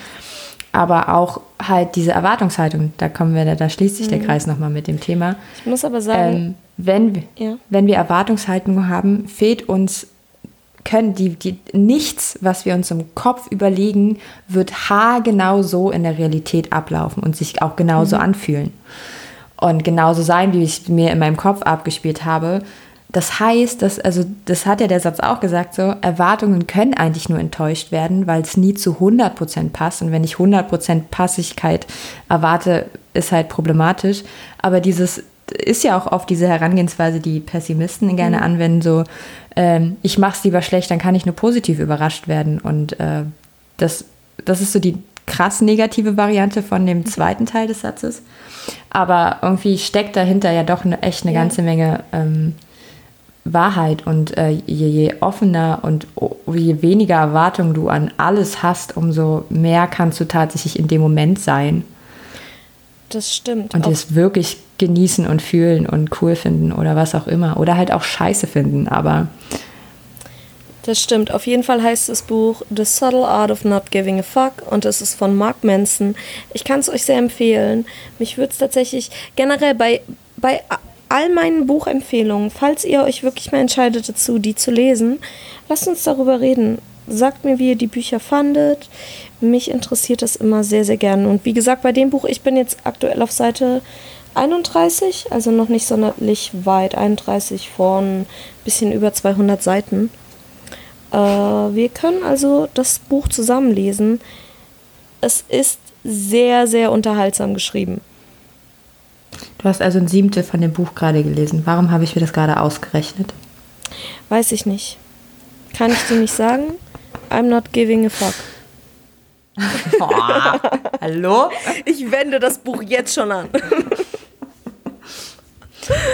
aber auch halt diese Erwartungshaltung, da kommen wir, da schließt sich der mhm. Kreis nochmal mit dem Thema. Ich muss aber sagen, ähm, wenn, ja. wenn wir Erwartungshaltung haben, fehlt uns können die, die nichts, was wir uns im Kopf überlegen, wird haargenau so in der Realität ablaufen und sich auch genauso mhm. anfühlen und genauso sein, wie ich mir in meinem Kopf abgespielt habe. Das heißt, dass, also das hat ja der Satz auch gesagt, so, Erwartungen können eigentlich nur enttäuscht werden, weil es nie zu 100% passt. Und wenn ich 100% Passigkeit erwarte, ist halt problematisch. Aber dieses ist ja auch oft diese Herangehensweise, die Pessimisten gerne mhm. anwenden, so, ähm, ich mache es lieber schlecht, dann kann ich nur positiv überrascht werden. Und äh, das, das ist so die krass negative Variante von dem zweiten Teil des Satzes. Aber irgendwie steckt dahinter ja doch eine, echt eine ja. ganze Menge ähm, Wahrheit. Und äh, je, je, offener und je weniger Erwartung du an alles hast, umso mehr kannst du tatsächlich in dem Moment sein. Das stimmt. Und es wirklich genießen und fühlen und cool finden oder was auch immer. Oder halt auch scheiße finden. Aber das stimmt. Auf jeden Fall heißt das Buch The Subtle Art of Not Giving a Fuck und es ist von Mark Manson. Ich kann es euch sehr empfehlen. Mich würde es tatsächlich generell bei, bei all meinen Buchempfehlungen, falls ihr euch wirklich mal entscheidet dazu, die zu lesen, lasst uns darüber reden. Sagt mir, wie ihr die Bücher fandet. Mich interessiert das immer sehr, sehr gerne. Und wie gesagt, bei dem Buch, ich bin jetzt aktuell auf Seite 31, also noch nicht sonderlich weit, 31 von bisschen über 200 Seiten. Äh, wir können also das Buch zusammenlesen. Es ist sehr, sehr unterhaltsam geschrieben. Du hast also ein Siebtel von dem Buch gerade gelesen. Warum habe ich mir das gerade ausgerechnet? Weiß ich nicht. Kann ich dir nicht sagen. I'm not giving a fuck. *laughs* Boah, hallo? Ich wende das Buch jetzt schon an. *laughs*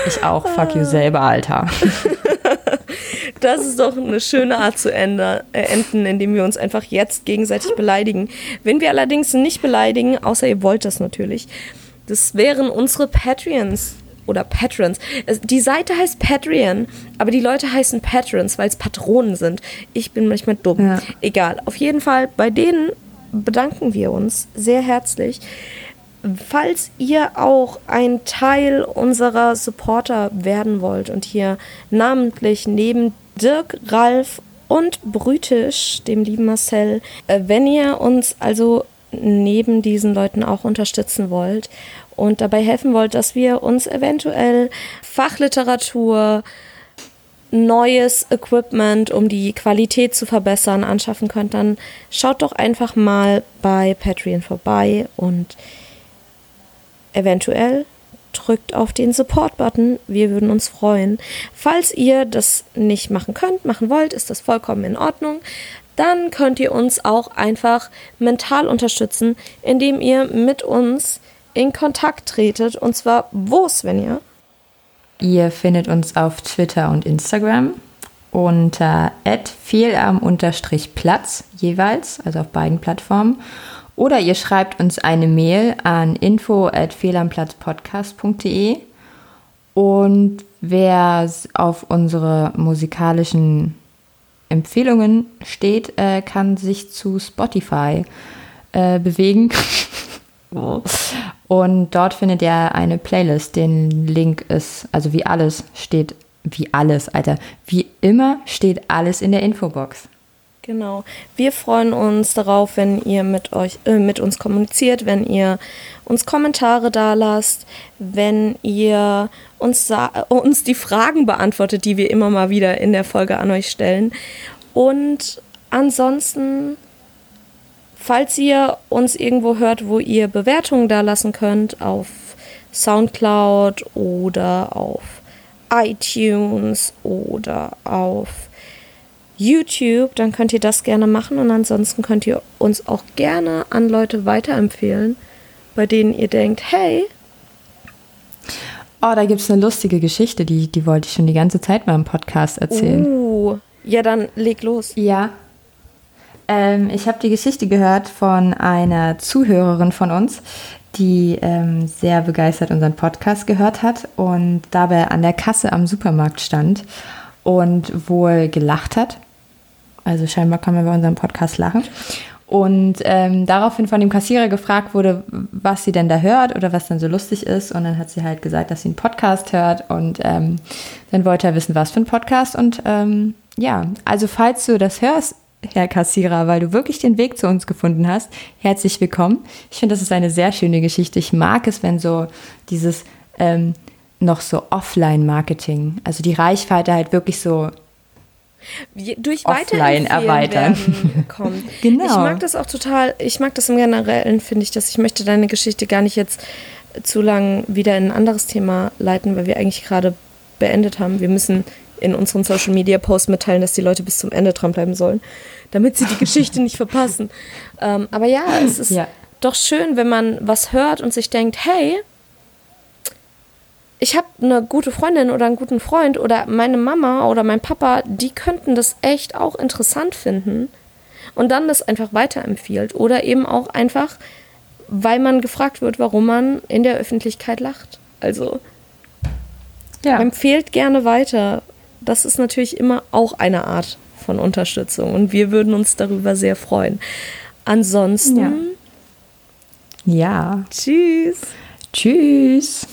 Ich auch. Fuck you selber, Alter. *laughs* Das ist doch eine schöne Art zu äh, enden, indem wir uns einfach jetzt gegenseitig beleidigen. Wenn wir allerdings nicht beleidigen, außer ihr wollt das natürlich, das wären unsere Patreons oder Patrons. Die Seite heißt Patreon, aber die Leute heißen Patrons, weil es Patronen sind. Ich bin manchmal dumm. Ja. Egal. Auf jeden Fall, bei denen bedanken wir uns sehr herzlich. Falls ihr auch ein Teil unserer Supporter werden wollt und hier namentlich neben Dirk, Ralf und Brütisch, dem lieben Marcel, äh, wenn ihr uns also neben diesen Leuten auch unterstützen wollt und dabei helfen wollt, dass wir uns eventuell Fachliteratur, neues Equipment, um die Qualität zu verbessern, anschaffen könnt, dann schaut doch einfach mal bei Patreon vorbei und eventuell drückt auf den Support-Button. Wir würden uns freuen. Falls ihr das nicht machen könnt, machen wollt, ist das vollkommen in Ordnung. Dann könnt ihr uns auch einfach mental unterstützen, indem ihr mit uns in Kontakt tretet. Und zwar wo, Svenja? Ihr findet uns auf Twitter und Instagram unter fehlarm-platz jeweils, also auf beiden Plattformen. Oder ihr schreibt uns eine Mail an info@fehlamplatzpodcast.de und wer auf unsere musikalischen Empfehlungen steht, äh, kann sich zu Spotify äh, bewegen. *laughs* Und dort findet ihr eine Playlist. Den Link ist, also wie alles steht, wie alles, Alter. Wie immer steht alles in der Infobox. Genau. Wir freuen uns darauf, wenn ihr mit euch, äh, mit uns kommuniziert, wenn ihr uns Kommentare da lasst, wenn ihr uns, uns die Fragen beantwortet, die wir immer mal wieder in der Folge an euch stellen. Und ansonsten, falls ihr uns irgendwo hört, wo ihr Bewertungen da lassen könnt, auf Soundcloud oder auf iTunes oder auf YouTube, dann könnt ihr das gerne machen und ansonsten könnt ihr uns auch gerne an Leute weiterempfehlen, bei denen ihr denkt, hey. Oh, da gibt es eine lustige Geschichte, die, die wollte ich schon die ganze Zeit mal im Podcast erzählen. Uh, ja, dann leg los. Ja. Ähm, ich habe die Geschichte gehört von einer Zuhörerin von uns, die ähm, sehr begeistert unseren Podcast gehört hat und dabei an der Kasse am Supermarkt stand und wohl gelacht hat also scheinbar kann man bei unserem Podcast lachen. Und ähm, daraufhin von dem Kassierer gefragt wurde, was sie denn da hört oder was dann so lustig ist. Und dann hat sie halt gesagt, dass sie einen Podcast hört. Und ähm, dann wollte er wissen, was für ein Podcast. Und ähm, ja, also falls du das hörst, Herr Kassierer, weil du wirklich den Weg zu uns gefunden hast, herzlich willkommen. Ich finde, das ist eine sehr schöne Geschichte. Ich mag es, wenn so dieses ähm, noch so Offline-Marketing, also die Reichweite halt wirklich so durch Offline erweitern kommt. genau. *laughs* Ich mag das auch total, ich mag das im Generellen, finde ich, dass ich möchte deine Geschichte gar nicht jetzt zu lang wieder in ein anderes Thema leiten, weil wir eigentlich gerade beendet haben. Wir müssen in unseren Social Media Posts mitteilen, dass die Leute bis zum Ende dranbleiben sollen, damit sie die *laughs* Geschichte nicht verpassen. Ähm, aber ja, es ist ja. doch schön, wenn man was hört und sich denkt, hey, ich habe eine gute Freundin oder einen guten Freund oder meine Mama oder mein Papa, die könnten das echt auch interessant finden und dann das einfach weiterempfiehlt oder eben auch einfach, weil man gefragt wird, warum man in der Öffentlichkeit lacht. Also ja. empfehlt gerne weiter. Das ist natürlich immer auch eine Art von Unterstützung und wir würden uns darüber sehr freuen. Ansonsten. Ja. ja. Tschüss. Tschüss.